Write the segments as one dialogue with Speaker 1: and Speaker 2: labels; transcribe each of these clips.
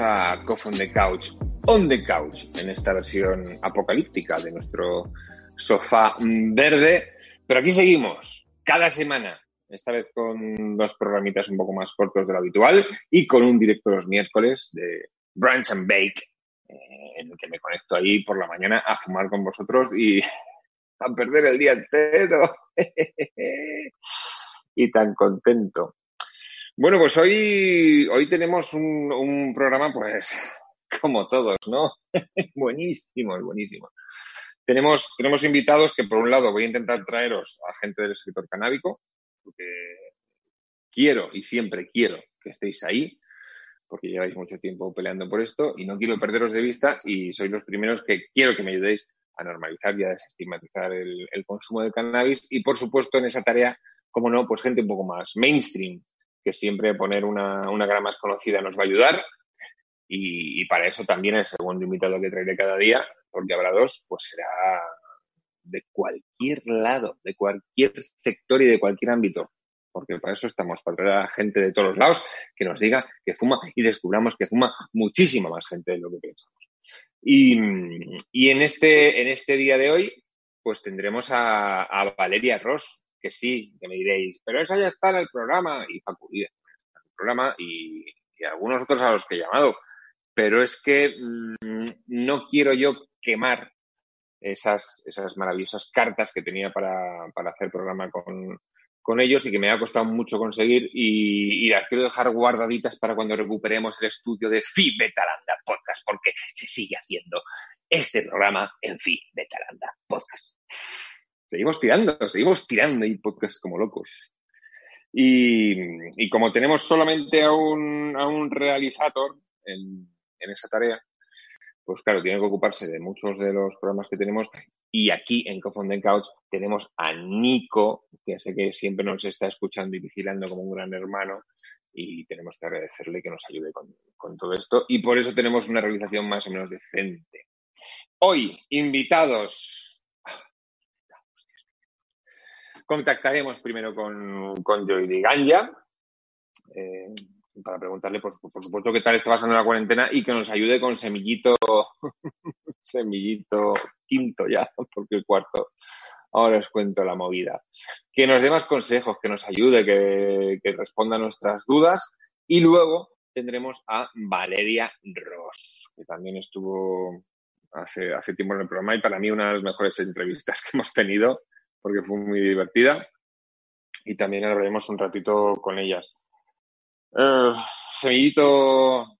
Speaker 1: a Cough on the Couch, on the couch, en esta versión apocalíptica de nuestro sofá verde. Pero aquí seguimos, cada semana, esta vez con dos programitas un poco más cortos de lo habitual y con un directo los miércoles de Brunch and Bake, eh, en el que me conecto ahí por la mañana a fumar con vosotros y a perder el día entero. y tan contento. Bueno, pues hoy, hoy tenemos un, un programa, pues, como todos, ¿no? buenísimo, buenísimo. Tenemos, tenemos invitados que, por un lado, voy a intentar traeros a gente del sector canábico, porque quiero y siempre quiero que estéis ahí, porque lleváis mucho tiempo peleando por esto y no quiero perderos de vista y sois los primeros que quiero que me ayudéis a normalizar y a desestigmatizar el, el consumo de cannabis y, por supuesto, en esa tarea, como no, pues gente un poco más mainstream, que siempre poner una, una cara más conocida nos va a ayudar. Y, para eso también el segundo invitado que traeré cada día, porque habrá dos, pues será de cualquier lado, de cualquier sector y de cualquier ámbito. Porque para eso estamos, para traer a gente de todos los lados que nos diga que fuma y descubramos que fuma muchísima más gente de lo que pensamos. Y, y en, este, en este día de hoy, pues tendremos a, a Valeria Ross, que sí, que me diréis, pero esa ya está en el programa, y Paco en el programa, y, y, algunos otros a los que he llamado. Pero es que mmm, no quiero yo quemar esas, esas maravillosas cartas que tenía para, para hacer programa con, con ellos y que me ha costado mucho conseguir y, y, las quiero dejar guardaditas para cuando recuperemos el estudio de Fi Betalanda Podcast, porque se sigue haciendo este programa en Fi Betalanda Podcast seguimos tirando, seguimos tirando y podcast como locos. Y, como tenemos solamente a un, realizador en, esa tarea, pues claro, tiene que ocuparse de muchos de los programas que tenemos. Y aquí en Cofonden Couch tenemos a Nico, que sé que siempre nos está escuchando y vigilando como un gran hermano. Y tenemos que agradecerle que nos ayude con todo esto. Y por eso tenemos una realización más o menos decente. Hoy, invitados, Contactaremos primero con, con Joy Ganja eh, para preguntarle, por, supuesto, qué tal está pasando la cuarentena y que nos ayude con semillito, semillito quinto ya, porque el cuarto, ahora os cuento la movida. Que nos dé más consejos, que nos ayude, que, responda a nuestras dudas y luego tendremos a Valeria Ross, que también estuvo hace tiempo en el programa y para mí una de las mejores entrevistas que hemos tenido porque fue muy divertida y también hablaremos un ratito con ellas. Uh, semillito,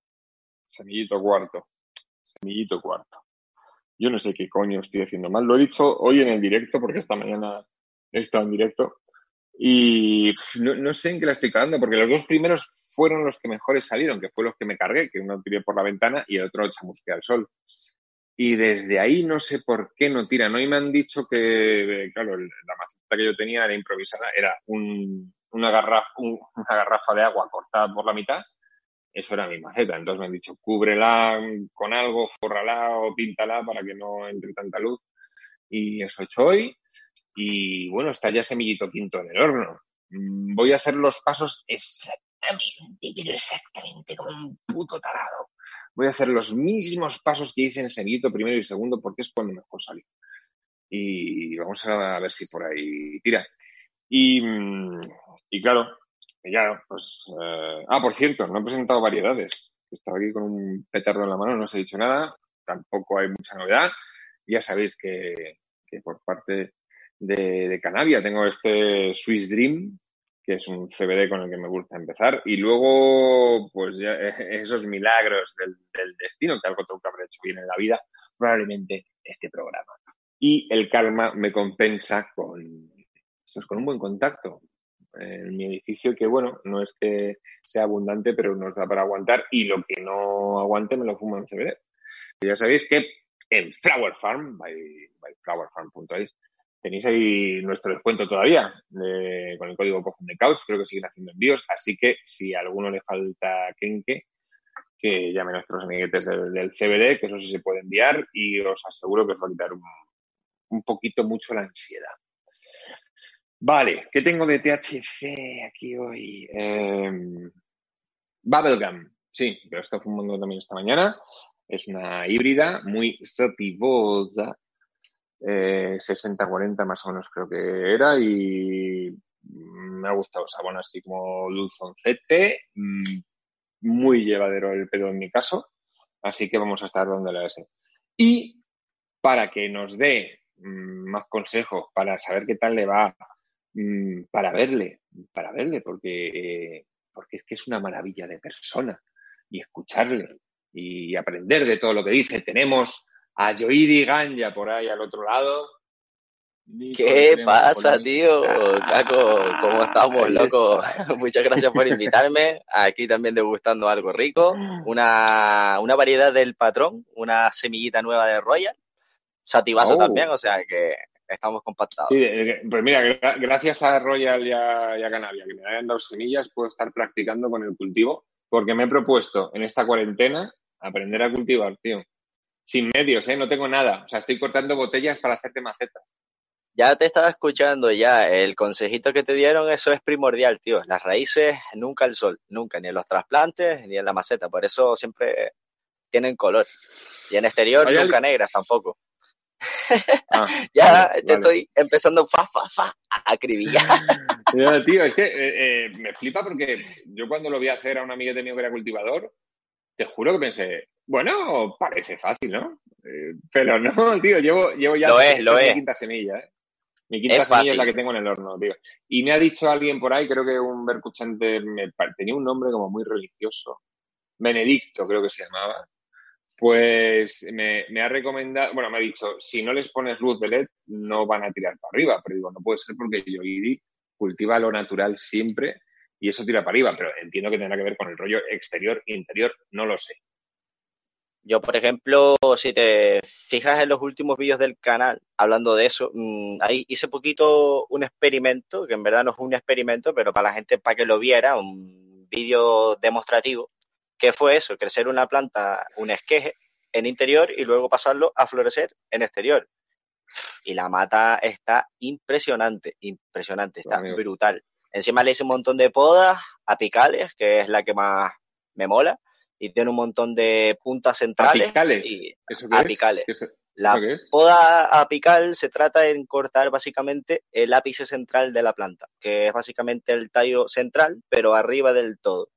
Speaker 1: semillito cuarto, semillito cuarto. Yo no sé qué coño estoy haciendo mal. Lo he dicho hoy en el directo porque esta mañana he estado en directo y no, no sé en qué la estoy cagando porque los dos primeros fueron los que mejores salieron, que fue los que me cargué, que uno tiré por la ventana y el otro chamusqué al sol y desde ahí no sé por qué no tiran. Hoy me han dicho que, claro, la maceta que yo tenía era improvisada, era una garrafa de agua cortada por la mitad. Eso era mi maceta. Entonces me han dicho, cúbrela con algo, forrala o píntala para que no entre tanta luz. Y eso he hecho hoy. Y bueno, está ya semillito quinto en el horno. Mm, voy a hacer los pasos exactamente, pero exactamente como un puto tarado voy a hacer los mismos pasos que hice en semillito primero y segundo porque es cuando mejor salió. Y vamos a ver si por ahí tira. Y, y claro, ya, pues. Eh, ah, por cierto, no he presentado variedades. Estaba aquí con un petardo en la mano, no os he dicho nada. Tampoco hay mucha novedad. Ya sabéis que, que por parte de, de tengo este Swiss Dream, es un CBD con el que me gusta empezar. Y luego, pues ya esos milagros del, destino, que algo tengo que haber hecho bien en la vida, probablemente este programa. Y el karma me compensa con, pues con un buen contacto en mi edificio, que bueno, no es que sea abundante, pero nos da para aguantar. Y lo que no aguante me lo fumo en CBD. Ya sabéis que en Flower Farm, by, by flowerfarm.es, tenéis ahí nuestro descuento todavía con el código Coffin de Couch, creo que siguen haciendo envíos, así que si a alguno le falta Kenke, que llame a nuestros amiguetes del, del, CBD, que eso sí se puede enviar y os aseguro que os va a quitar un, poquito mucho la ansiedad. Vale, ¿qué tengo de THC aquí hoy? Eh, Bubblegum. Sí, pero estoy fumando también esta mañana. Es una híbrida muy sapivosa. Eh, 60-40 más o menos creo que era y me ha gustado sabón así como dulzoncete, mm, muy llevadero el pedo en mi caso, así que vamos a estar dándole a ese. Y para que nos dé mm, más consejos, para saber qué tal le va, mm, para verle, para verle, porque, porque es que es una maravilla de persona y escucharle y aprender de todo lo que dice. Tenemos a Joidi Ganja por ahí al otro lado.
Speaker 2: ¿Qué pasa, tío? Caco, ¿cómo estamos, loco? Muchas gracias por invitarme. Aquí también degustando algo rico. Una, una variedad del patrón, una semillita nueva de Royal. Sativazo
Speaker 1: Oh.
Speaker 2: también, o sea que estamos compactados.
Speaker 1: Sí, pues mira, gra- gracias a Royal y a, y a Canavia que me hayan dado semillas, puedo estar practicando con el cultivo, porque me he propuesto en esta cuarentena aprender a cultivar, tío. Sin medios, ¿eh? No tengo nada. O sea, estoy cortando botellas para hacerte macetas.
Speaker 2: Ya te estaba escuchando ya, el consejito que te dieron, eso es primordial, tío. Las raíces nunca al sol, nunca, ni en los trasplantes, ni en la maceta, por eso siempre tienen color. Y en exterior
Speaker 1: ¿Hay
Speaker 2: nunca negras tampoco.
Speaker 1: Ah,
Speaker 2: Ya
Speaker 1: vale,
Speaker 2: te
Speaker 1: vale.
Speaker 2: estoy empezando fa, fa, fa, a acribillar.
Speaker 1: Ya, tío, es que eh, eh, me flipa porque yo cuando lo vi hacer a un amigo mío que era cultivador, te juro que pensé, bueno, parece fácil, ¿no? Eh, pero no, tío, llevo, llevo ya
Speaker 2: Lo es,
Speaker 1: esta
Speaker 2: lo
Speaker 1: mi
Speaker 2: es.
Speaker 1: quinta semilla, ¿eh? Mi quinta
Speaker 2: Es
Speaker 1: semilla
Speaker 2: fácil.
Speaker 1: es la que tengo en el horno, tío. Y me ha dicho alguien por ahí, creo que un bercuchante, me tenía un nombre como muy religioso, Benedicto creo que se llamaba, pues me, me ha recomendado, bueno, me ha dicho, si no les pones luz de LED, no van a tirar para arriba. Pero digo, no puede ser porque Yoidi cultiva lo natural siempre y eso tira para arriba. Pero entiendo que tendrá que ver con el rollo exterior, interior, no lo sé.
Speaker 2: Yo, por ejemplo, si te fijas en los últimos vídeos del canal, hablando de eso, mm, ahí hice poquito un experimento, que en verdad no es un experimento, pero para la gente, para que lo viera, un vídeo demostrativo, que fue eso, crecer una planta, un esqueje en interior y luego pasarlo a florecer en exterior. Y la mata está impresionante, impresionante, está
Speaker 1: Amigo.
Speaker 2: brutal. Encima le hice un montón de podas apicales, que es la que más me mola, y tiene un montón de puntas centrales.
Speaker 1: Apicales.
Speaker 2: Y
Speaker 1: ¿Eso qué
Speaker 2: apicales. La
Speaker 1: ¿Eso qué es?
Speaker 2: poda apical se trata en cortar básicamente el ápice central de la planta, que es básicamente el tallo central, pero arriba del todo.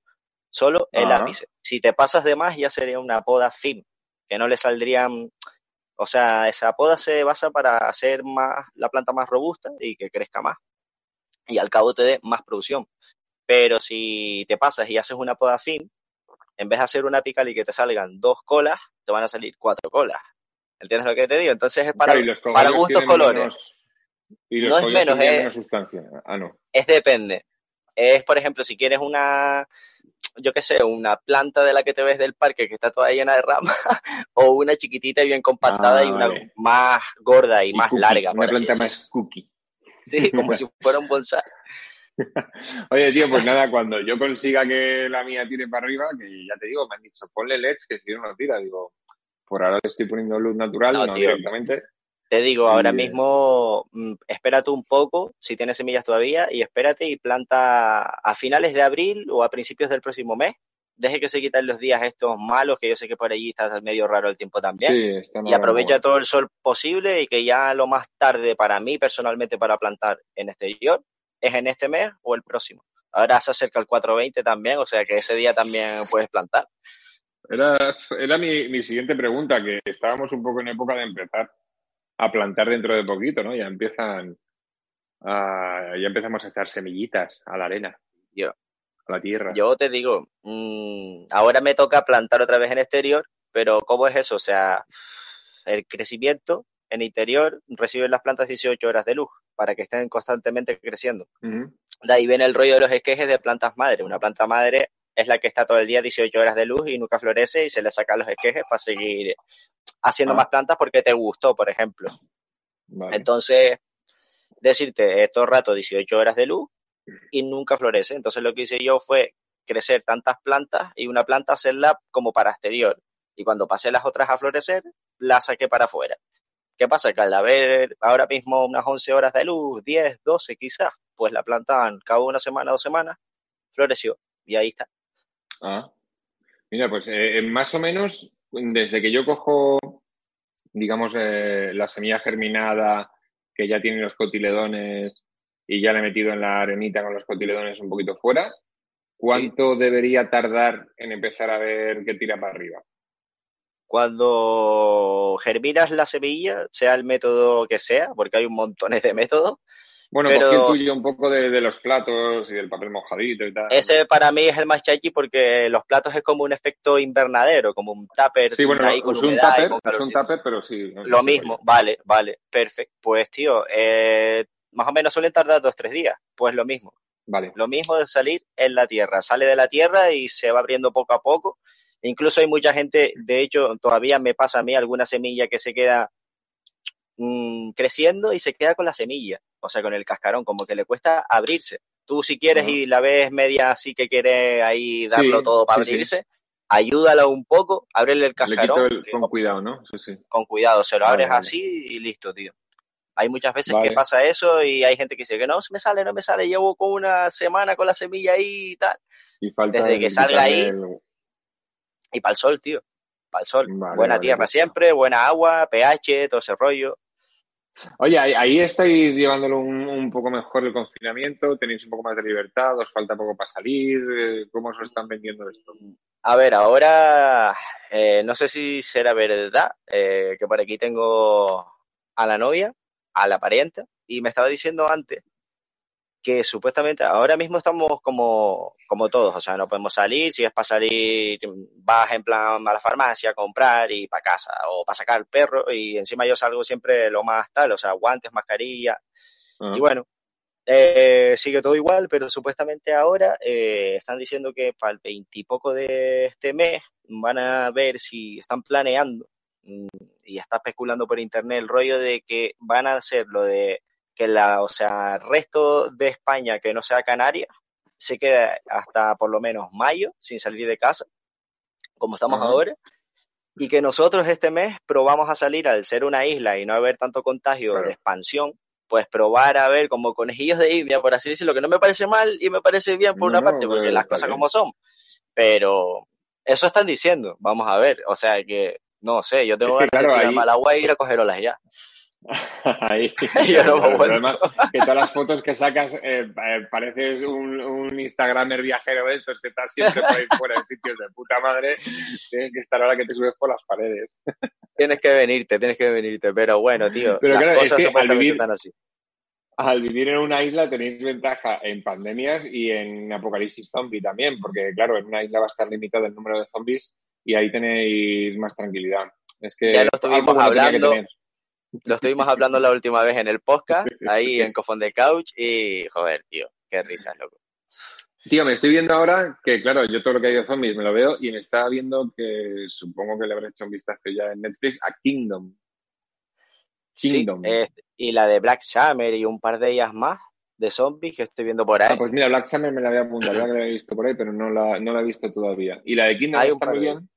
Speaker 2: Solo el
Speaker 1: Ah.
Speaker 2: ápice. Si te pasas de más, ya sería una poda fin, que no le saldrían. O sea, esa poda se basa para hacer más la planta más robusta y que crezca más. Y al cabo te dé más producción. Pero si te pasas y haces una poda fin, en vez de hacer una apical y que te salgan dos colas, te van a salir cuatro colas. ¿Entiendes lo que te digo? Entonces es para,
Speaker 1: Claro, y los
Speaker 2: para
Speaker 1: cogollos
Speaker 2: gustos colores.
Speaker 1: menos- y los
Speaker 2: No es menos, eh.
Speaker 1: menos sustancia. Ah, no.
Speaker 2: Es depende. Es, por ejemplo, si quieres una, yo qué sé, una planta de la que te ves del parque que está toda llena de ramas, o una chiquitita y bien compactada
Speaker 1: Ah,
Speaker 2: y una
Speaker 1: vale.
Speaker 2: más gorda y,
Speaker 1: Y
Speaker 2: más
Speaker 1: cookie,
Speaker 2: larga.
Speaker 1: Una planta más cookie.
Speaker 2: Sí, como si fuera un bonsai.
Speaker 1: Oye, tío, pues nada, cuando yo consiga que la mía tire para arriba, que ya te digo, me han dicho, ponle LEDs, que si no, no tira. Digo, por ahora le estoy poniendo luz natural,
Speaker 2: No,
Speaker 1: no,
Speaker 2: tío.
Speaker 1: directamente.
Speaker 2: Te digo, ahora
Speaker 1: Y-
Speaker 2: mismo, mm, espérate un poco, si tienes semillas todavía, y espérate y planta a finales de abril o a principios del próximo mes. Deje que se quiten los días estos malos, que yo sé que por allí está medio raro el tiempo también.
Speaker 1: Sí, está
Speaker 2: y aprovecha todo el sol posible y que ya lo más tarde para mí personalmente para plantar en exterior es en este mes o el próximo. Ahora se acerca el 420 también, o sea que ese día también puedes plantar.
Speaker 1: Era, era mi, mi siguiente pregunta, que estábamos un poco en época de empezar a plantar dentro de poquito, ¿no? Ya empiezan a, ya empezamos a echar semillitas a la arena,
Speaker 2: Yo,
Speaker 1: a la tierra.
Speaker 2: yo te digo, mm, ahora me toca plantar otra vez en exterior, pero ¿cómo es eso? O sea, el crecimiento en interior reciben las plantas 18 horas de luz para que estén constantemente creciendo. De ahí viene el rollo de los esquejes de plantas madre. Una planta madre es la que está todo el día 18 horas de luz y nunca florece y se le sacan los esquejes para seguir haciendo
Speaker 1: Ah.
Speaker 2: más plantas porque te gustó, por ejemplo.
Speaker 1: Vale.
Speaker 2: Entonces, decirte, todo el rato 18 horas de luz y nunca florece. Entonces lo que hice yo fue crecer tantas plantas y una planta hacerla como para exterior. Y cuando pasé las otras a florecer, la saqué para afuera. ¿Qué pasa? Que al haber ahora mismo unas 11 horas de luz, 10, 12 quizás, pues la planta en cada una semana, dos semanas, floreció. Y ahí está.
Speaker 1: Ah. Mira, pues eh, más o menos desde que yo cojo, digamos, eh, la semilla germinada, que ya tiene los cotiledones y ya la he metido en la arenita con los cotiledones un poquito fuera, ¿cuánto debería tardar en empezar a ver que tira para arriba?
Speaker 2: Cuando germinas la semilla, sea el método que sea, porque hay un montón de métodos,
Speaker 1: bueno, pero cogí un poco de, los platos y del papel mojadito y tal.
Speaker 2: Ese para mí es el más chachi porque los platos es como un efecto invernadero, como un tupper.
Speaker 1: Sí, bueno, es un tupper, es un tupper, pero sí.
Speaker 2: Lo mismo, vale, vale, perfecto. Pues tío, eh, más o menos suelen tardar dos, tres días. Pues lo mismo.
Speaker 1: Vale.
Speaker 2: Lo mismo de salir en la tierra. Sale de la tierra y se va abriendo poco a poco. Incluso hay mucha gente, de hecho, todavía me pasa a mí alguna semilla que se queda mm, creciendo y se queda con la semilla o sea, con el cascarón, como que le cuesta abrirse. Tú si quieres y la ves media así que quiere ahí darlo todo para abrirse, ayúdalo un poco, ábrele el cascarón.
Speaker 1: con cuidado, ¿no?
Speaker 2: Con cuidado, se lo abres así y listo, tío. Hay muchas veces que pasa eso y hay gente que dice que no, me sale, no me sale, llevo como una semana con la semilla ahí y tal.
Speaker 1: Y falta
Speaker 2: Desde que salga ahí. Y para el sol, tío. Para el sol. buena tierra siempre, buena agua, pH, todo ese rollo.
Speaker 1: Oye, ahí estáis llevándolo un, poco mejor el confinamiento, tenéis un poco más de libertad, os falta poco para salir, eh, ¿cómo os están vendiendo esto?
Speaker 2: A ver, ahora eh, no sé si será verdad eh, que por aquí tengo a la novia, a la parienta, y me estaba diciendo antes que supuestamente ahora mismo estamos como, como todos, o sea, no podemos salir, si es para salir, vas en plan a la farmacia a comprar y para casa, o para sacar el perro, y encima yo salgo siempre lo más tal, o sea, guantes, mascarilla, y bueno, eh, sigue todo igual, pero supuestamente ahora eh, están diciendo que para el veintipoco de este mes van a ver si están planeando, mm, y está especulando por internet el rollo de que van a hacer lo de que la, o sea, el resto de España que no sea Canarias se quede hasta por lo menos mayo sin salir de casa, como estamos ahora, y que nosotros este mes probamos a salir al ser una isla y no haber tanto contagio de expansión, pues probar a ver como conejillos de India, por así decirlo, que no me parece mal y me parece bien por una parte, porque las cosas como son. Pero eso están diciendo, vamos a ver, o sea que, no sé, yo tengo que ganas de tirar agua y ir a coger olas ya.
Speaker 1: Ahí. además, que todas las fotos que sacas eh, eh, pareces un, un, Instagramer viajero de estos que estás siempre por ahí fuera en sitios de puta madre. Tienes que estar ahora que te subes por las paredes.
Speaker 2: Tienes que venirte, tienes que venirte. Pero bueno, tío,
Speaker 1: pero las cosas es que al vivir, así. Al vivir en una isla tenéis ventaja en pandemias y en apocalipsis zombie también, porque claro, en una isla va a estar limitado el número de zombies y ahí tenéis más tranquilidad. Es que
Speaker 2: ya lo estuvimos hablando. Lo estuvimos hablando la última vez en el podcast, ahí en Cofón de Couch, y joder, tío, qué risas, loco.
Speaker 1: Tío, me estoy viendo ahora que, claro, yo todo lo que hay de zombies me lo veo y me está viendo que supongo que le habré hecho un vistazo ya en Netflix a Kingdom.
Speaker 2: Kingdom. Sí, y la de Black Summer y un par de ellas más de zombies que estoy viendo por ahí. Ah,
Speaker 1: pues mira, Black Summer me la había apuntado, que la he visto por ahí, pero no la, no la he visto todavía. Y la de Kingdom está muy bien.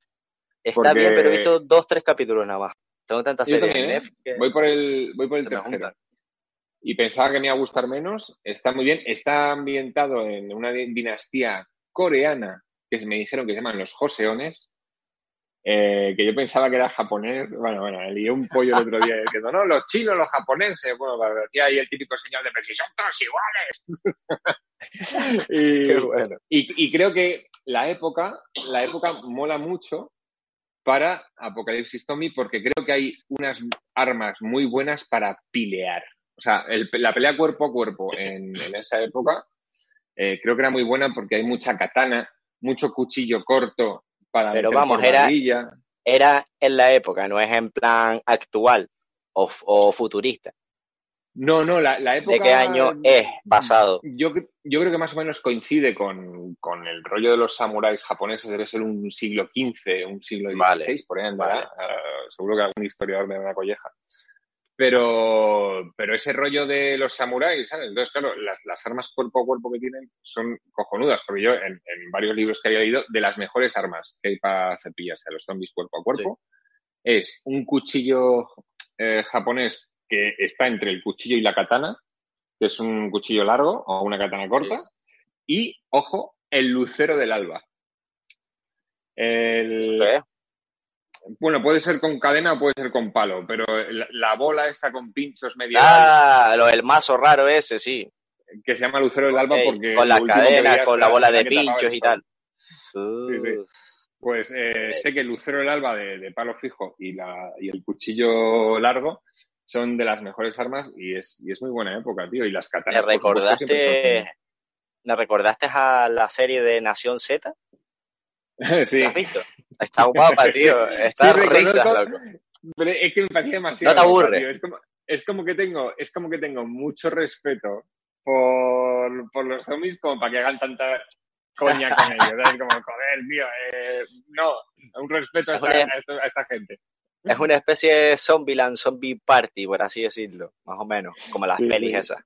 Speaker 2: Está bien, pero he visto dos, tres capítulos nada más. Tengo tantas series
Speaker 1: ¿eh? Voy por el, voy por el tercero. Y pensaba que me iba a gustar menos. Está muy bien. Está ambientado en una dinastía coreana que me dijeron que se llaman los Joseones. Eh, que yo pensaba que era japonés. Bueno, bueno, le lié un pollo el otro día diciendo, no, los chinos, los japoneses. Bueno, decía ahí el típico señal de, pero son todos iguales. y, Qué bueno. y, y creo que la época, la época mola mucho para Apocalipsis Tommy porque creo que hay unas armas muy buenas para pilear. O sea, la pelea cuerpo a cuerpo en, esa época eh, creo que era muy buena porque hay mucha katana, mucho cuchillo corto para...
Speaker 2: Pero vamos, era, era en la época, no es en plan actual o futurista.
Speaker 1: No, no, la, época.
Speaker 2: ¿De qué año es basado?
Speaker 1: Yo, yo creo que más o menos coincide con, el rollo de los samuráis japoneses, debe ser un siglo XV, un siglo XVI, por ahí ah, seguro que algún historiador me da una colleja. Pero, pero ese rollo de los samuráis, ¿sabes? Entonces, claro, las, armas cuerpo a cuerpo que tienen son cojonudas, porque yo en, varios libros que había leído, de las mejores armas que hay para hacer pillas a los zombies cuerpo a cuerpo, es un cuchillo eh, japonés que está entre el cuchillo y la katana, que es un cuchillo largo o una katana corta, y, ojo, el lucero del alba. El, bueno, puede ser con cadena o puede ser con palo, pero la, bola está con pinchos medievales.
Speaker 2: Ah, lo, el mazo raro ese, sí.
Speaker 1: Que se llama Lucero del Alba porque...
Speaker 2: Con la cadena, con la bola de pinchos y tal.
Speaker 1: Pues eh, sé que el Lucero del Alba de, palo fijo y, la, y el cuchillo largo son de las mejores armas y es, y es muy buena época, tío. Y las katanas...
Speaker 2: ¿Me recordaste, ¿Me recordaste a la serie de Nación Z?
Speaker 1: Sí.
Speaker 2: has visto? Está guapa, tío. Está sí, risa, loco.
Speaker 1: Pero es que me parecía demasiado.
Speaker 2: No te aburre.
Speaker 1: Es, como, es, como, que tengo, es como que tengo mucho respeto por, por los zombies como para que hagan tanta coña con ellos. Como, joder, tío. Eh, no, un respeto a esta, a, esta, gente.
Speaker 2: Es una especie de Zombieland, zombie party, por así decirlo, más o menos, como las pelis esas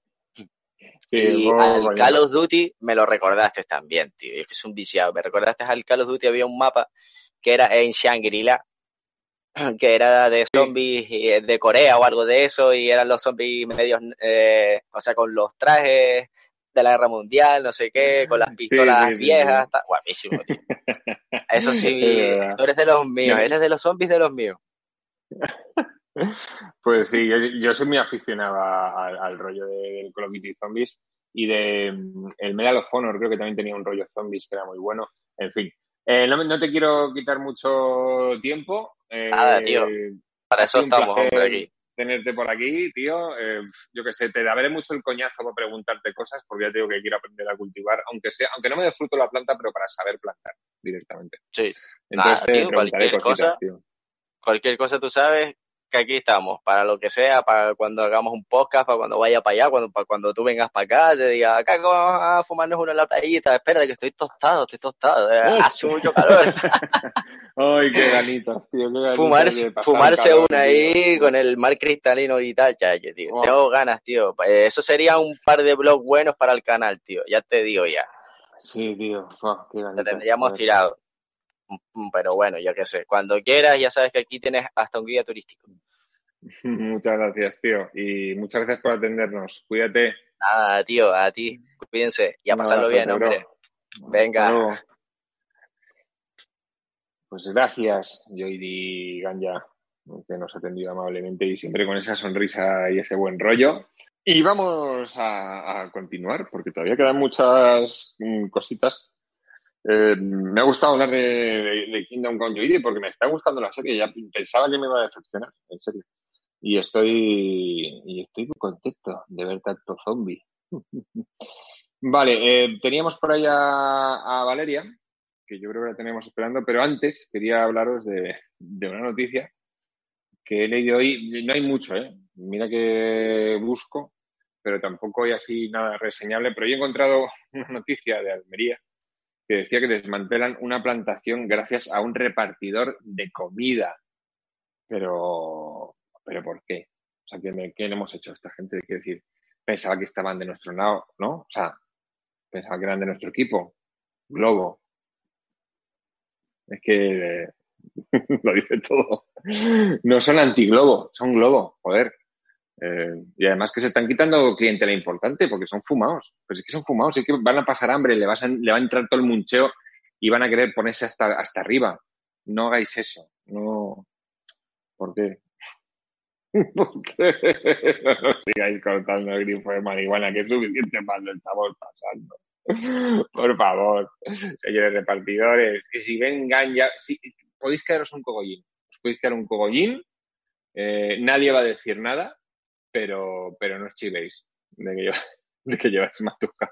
Speaker 2: y al Call of Duty me lo recordaste también, tío. Es que es un viciado. Me recordaste al Call of Duty, había un mapa que era en Shangri-La, que era de zombies eh, de Corea o algo de eso, y eran los zombies medios, eh, o sea, con los trajes de la guerra mundial, no sé qué, con las pistolas viejas. Guapísimo, tío. Eso sí, tú eres de los míos, eres de los zombies de los míos.
Speaker 1: Pues sí, yo, soy muy aficionado al, rollo del Call of Duty Zombies y de mm, el Medal of Honor, creo que también tenía un rollo zombies que era muy bueno. En fin, eh, no, te quiero quitar mucho tiempo.
Speaker 2: Eh, Nada, tío. Para eso estamos, hombre, aquí.
Speaker 1: Tenerte por aquí, tío. Eh, yo que sé, te daré mucho el coñazo para preguntarte cosas, porque ya te digo que quiero aprender a cultivar, aunque sea, aunque no me dé fruto la planta, pero para saber plantar directamente.
Speaker 2: Sí. Entonces, Nada, tío, cualquier cosa, cualquier cosa tú sabes, que aquí estamos, para lo que sea, para cuando hagamos un podcast, para cuando vaya para allá, cuando, para cuando tú vengas para acá, te diga, acá vamos a fumarnos uno en la playita, espera que estoy tostado, estoy tostado, eh, hace mucho calor.
Speaker 1: Ay, qué ganitas, tío, qué
Speaker 2: Fumarse, fumarse una ahí con el mar cristalino y tal, chayo, tío. Oh. Tengo ganas, tío. Eh, eso sería un par de blogs buenos para el canal, tío, ya te digo ya.
Speaker 1: Sí, tío, oh, qué ganitas.
Speaker 2: Te tendríamos tirado. Mm, pero bueno, yo qué sé, cuando quieras ya sabes que aquí tienes hasta un guía turístico.
Speaker 1: Muchas gracias, tío, y muchas gracias por atendernos. Cuídate.
Speaker 2: Nada, tío, a ti, cuídense y a pasarlo bien, hombre. Venga.
Speaker 1: Pues gracias, Joidi Ganja, que nos ha atendido amablemente y siempre con esa sonrisa y ese buen rollo. Y vamos a, a continuar, porque todavía quedan muchas mm, cositas eh, me ha gustado hablar de, Kingdom Come porque me está gustando la serie. Ya pensaba que me iba a decepcionar, en serio. Y estoy, y estoy muy contento de ver tanto zombie. vale, eh, teníamos por ahí a, Valeria, que yo creo que la tenemos esperando, pero antes quería hablaros de, de una noticia que he leído hoy. No hay mucho, ¿eh? Mira que busco, pero tampoco hay así nada reseñable. Pero yo he encontrado una noticia de Almería que decía que desmantelan una plantación gracias a un repartidor de comida. Pero, ¿pero por qué? O sea, ¿qué, hemos hecho a esta gente? Quiero decir, pensaba que estaban de nuestro lado, ¿no? O sea, pensaba que eran de nuestro equipo. Globo. Es que lo dice todo. No son antiglobo, son globo, joder. Eh, y además que se están quitando clientela importante porque son fumados. Pues es que son fumados, es que van a pasar hambre, le, vas le va a entrar todo el muncheo y van a querer ponerse hasta, hasta arriba. No hagáis eso. No. ¿Por qué? ¿Por qué? No sigáis cortando el grifo de marihuana, que es suficiente mal lo estamos pasando. Por favor, señores repartidores, que si vengan ya, podéis quedaros un cogollín. Os podéis quedar un cogollín, eh, nadie va a decir nada, pero, pero no os chivéis de que, de que lleváis matuca.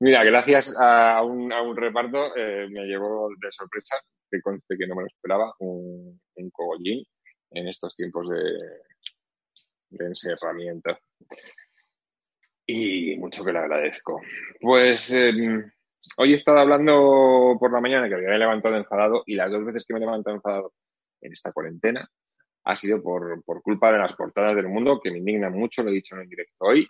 Speaker 1: Mira, gracias a un, a un reparto eh, me llevó de sorpresa, que conste que no me lo esperaba, un, un cogollín en estos tiempos de, de encerramiento. Y mucho que le agradezco. Pues em, hoy he estado hablando por la mañana que había levantado enfadado y las dos veces que me he levantado enfadado en esta cuarentena ha sido por, por culpa de las portadas del mundo, que me indignan mucho, lo he dicho en el directo hoy,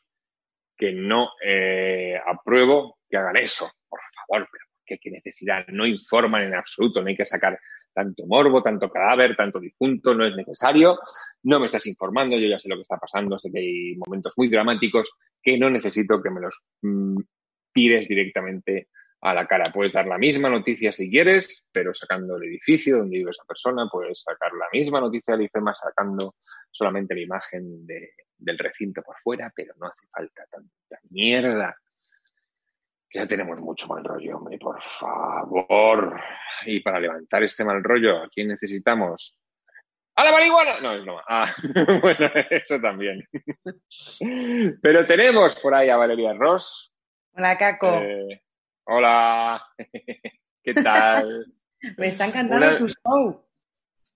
Speaker 1: que no eh, apruebo que hagan eso, por favor, pero ¿qué, qué necesidad? No informan en absoluto, no hay que sacar tanto morbo, tanto cadáver, tanto difunto, no es necesario, no me estás informando, yo ya sé lo que está pasando, sé que hay momentos muy dramáticos que no necesito que me los mm, tires directamente a la cara. Puedes dar la misma noticia si quieres, pero sacando el edificio donde vive esa persona, puedes sacar la misma noticia del IFEMA sacando solamente la imagen del recinto por fuera, pero no hace falta tanta mierda. Ya tenemos mucho mal rollo, hombre, por favor. Y para levantar este mal rollo, ¿a quién necesitamos? ¡A la marihuana! No, es broma. Ah, bueno, eso también. Pero tenemos por ahí a Valeria Ross.
Speaker 3: Hola, Caco.
Speaker 1: Eh, hola. ¿Qué tal?
Speaker 3: Me está encantando tu show.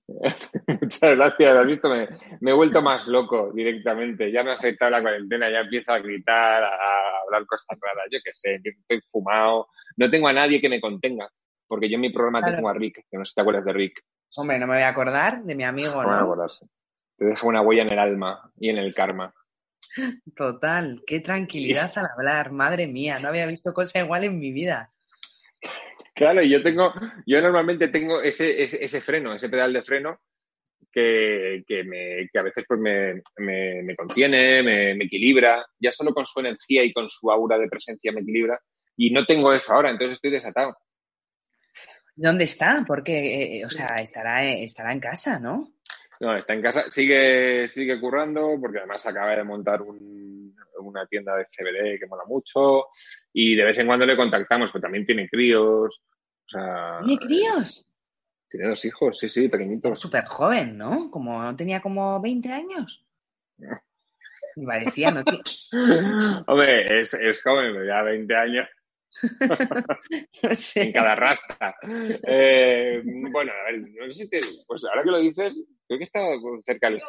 Speaker 1: Muchas gracias. Has visto, me, me, he vuelto más loco directamente. Ya me ha afectado la cuarentena, ya empiezo a gritar, a hablar cosas raras. Yo qué sé, estoy fumado. No tengo a nadie que me contenga, porque yo en mi programa claro. tengo a Rick, que no sé si te acuerdas de Rick.
Speaker 3: Hombre, no me voy a acordar de mi amigo,
Speaker 1: no.
Speaker 3: ¿no?
Speaker 1: acordarse. Te deja una huella en el alma y en el karma.
Speaker 3: Total, qué tranquilidad al hablar, madre mía, no había visto cosa igual en mi vida.
Speaker 1: Claro, y yo tengo, yo normalmente tengo ese, ese, ese freno, ese pedal de freno que, que, me, que a veces pues me, me, me contiene, me, me, equilibra, ya solo con su energía y con su aura de presencia me equilibra, y no tengo eso ahora, entonces estoy desatado.
Speaker 3: ¿Dónde está? Porque, eh, o sea, estará, estará en casa, ¿no?
Speaker 1: No, está en casa, sigue, sigue currando, porque además acaba de montar un, una tienda de CBD que mola mucho, y de vez en cuando le contactamos, pero también tiene críos. O sea,
Speaker 3: ¿Tiene críos?
Speaker 1: Tiene dos hijos, sí, sí, pequeñitos.
Speaker 3: Súper joven, ¿no? Como no tenía como 20 años. Me parecía, ¿no?
Speaker 1: Hombre, es, es joven, pero ya 20 años. no sé. en cada rasta. Eh, bueno, a ver, no sé si te, pues ahora que lo dices, creo que está cerca de los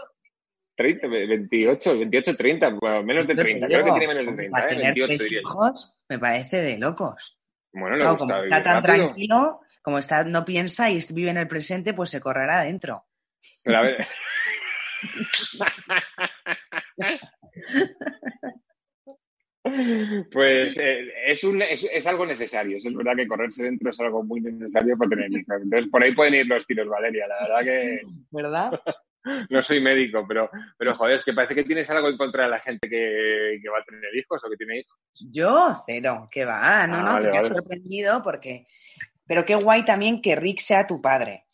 Speaker 1: 30, 28, 28, 30, bueno, menos de 30. Creo que tiene menos de 30,
Speaker 3: para
Speaker 1: ¿eh?
Speaker 3: tener
Speaker 1: 28
Speaker 3: tres hijos me parece de locos.
Speaker 1: Bueno, le
Speaker 3: Claro, como está tan
Speaker 1: rápido.
Speaker 3: tranquilo, como está, no piensa y vive en el presente, pues se correrá adentro.
Speaker 1: Pero a ver. Pues eh, es, un, es, es, algo necesario. Es verdad que correrse dentro es algo muy necesario para tener hijos. Entonces, por ahí pueden ir los tiros, Valeria. La verdad que
Speaker 3: ¿Verdad?
Speaker 1: no soy médico, pero, pero joder, es que parece que tienes algo en contra de la gente que, que va a tener hijos o que tiene hijos.
Speaker 3: Yo, cero, que va. No,
Speaker 1: Ah,
Speaker 3: no,
Speaker 1: vale,
Speaker 3: que me ha sorprendido porque. Pero qué guay también que Rick sea tu padre.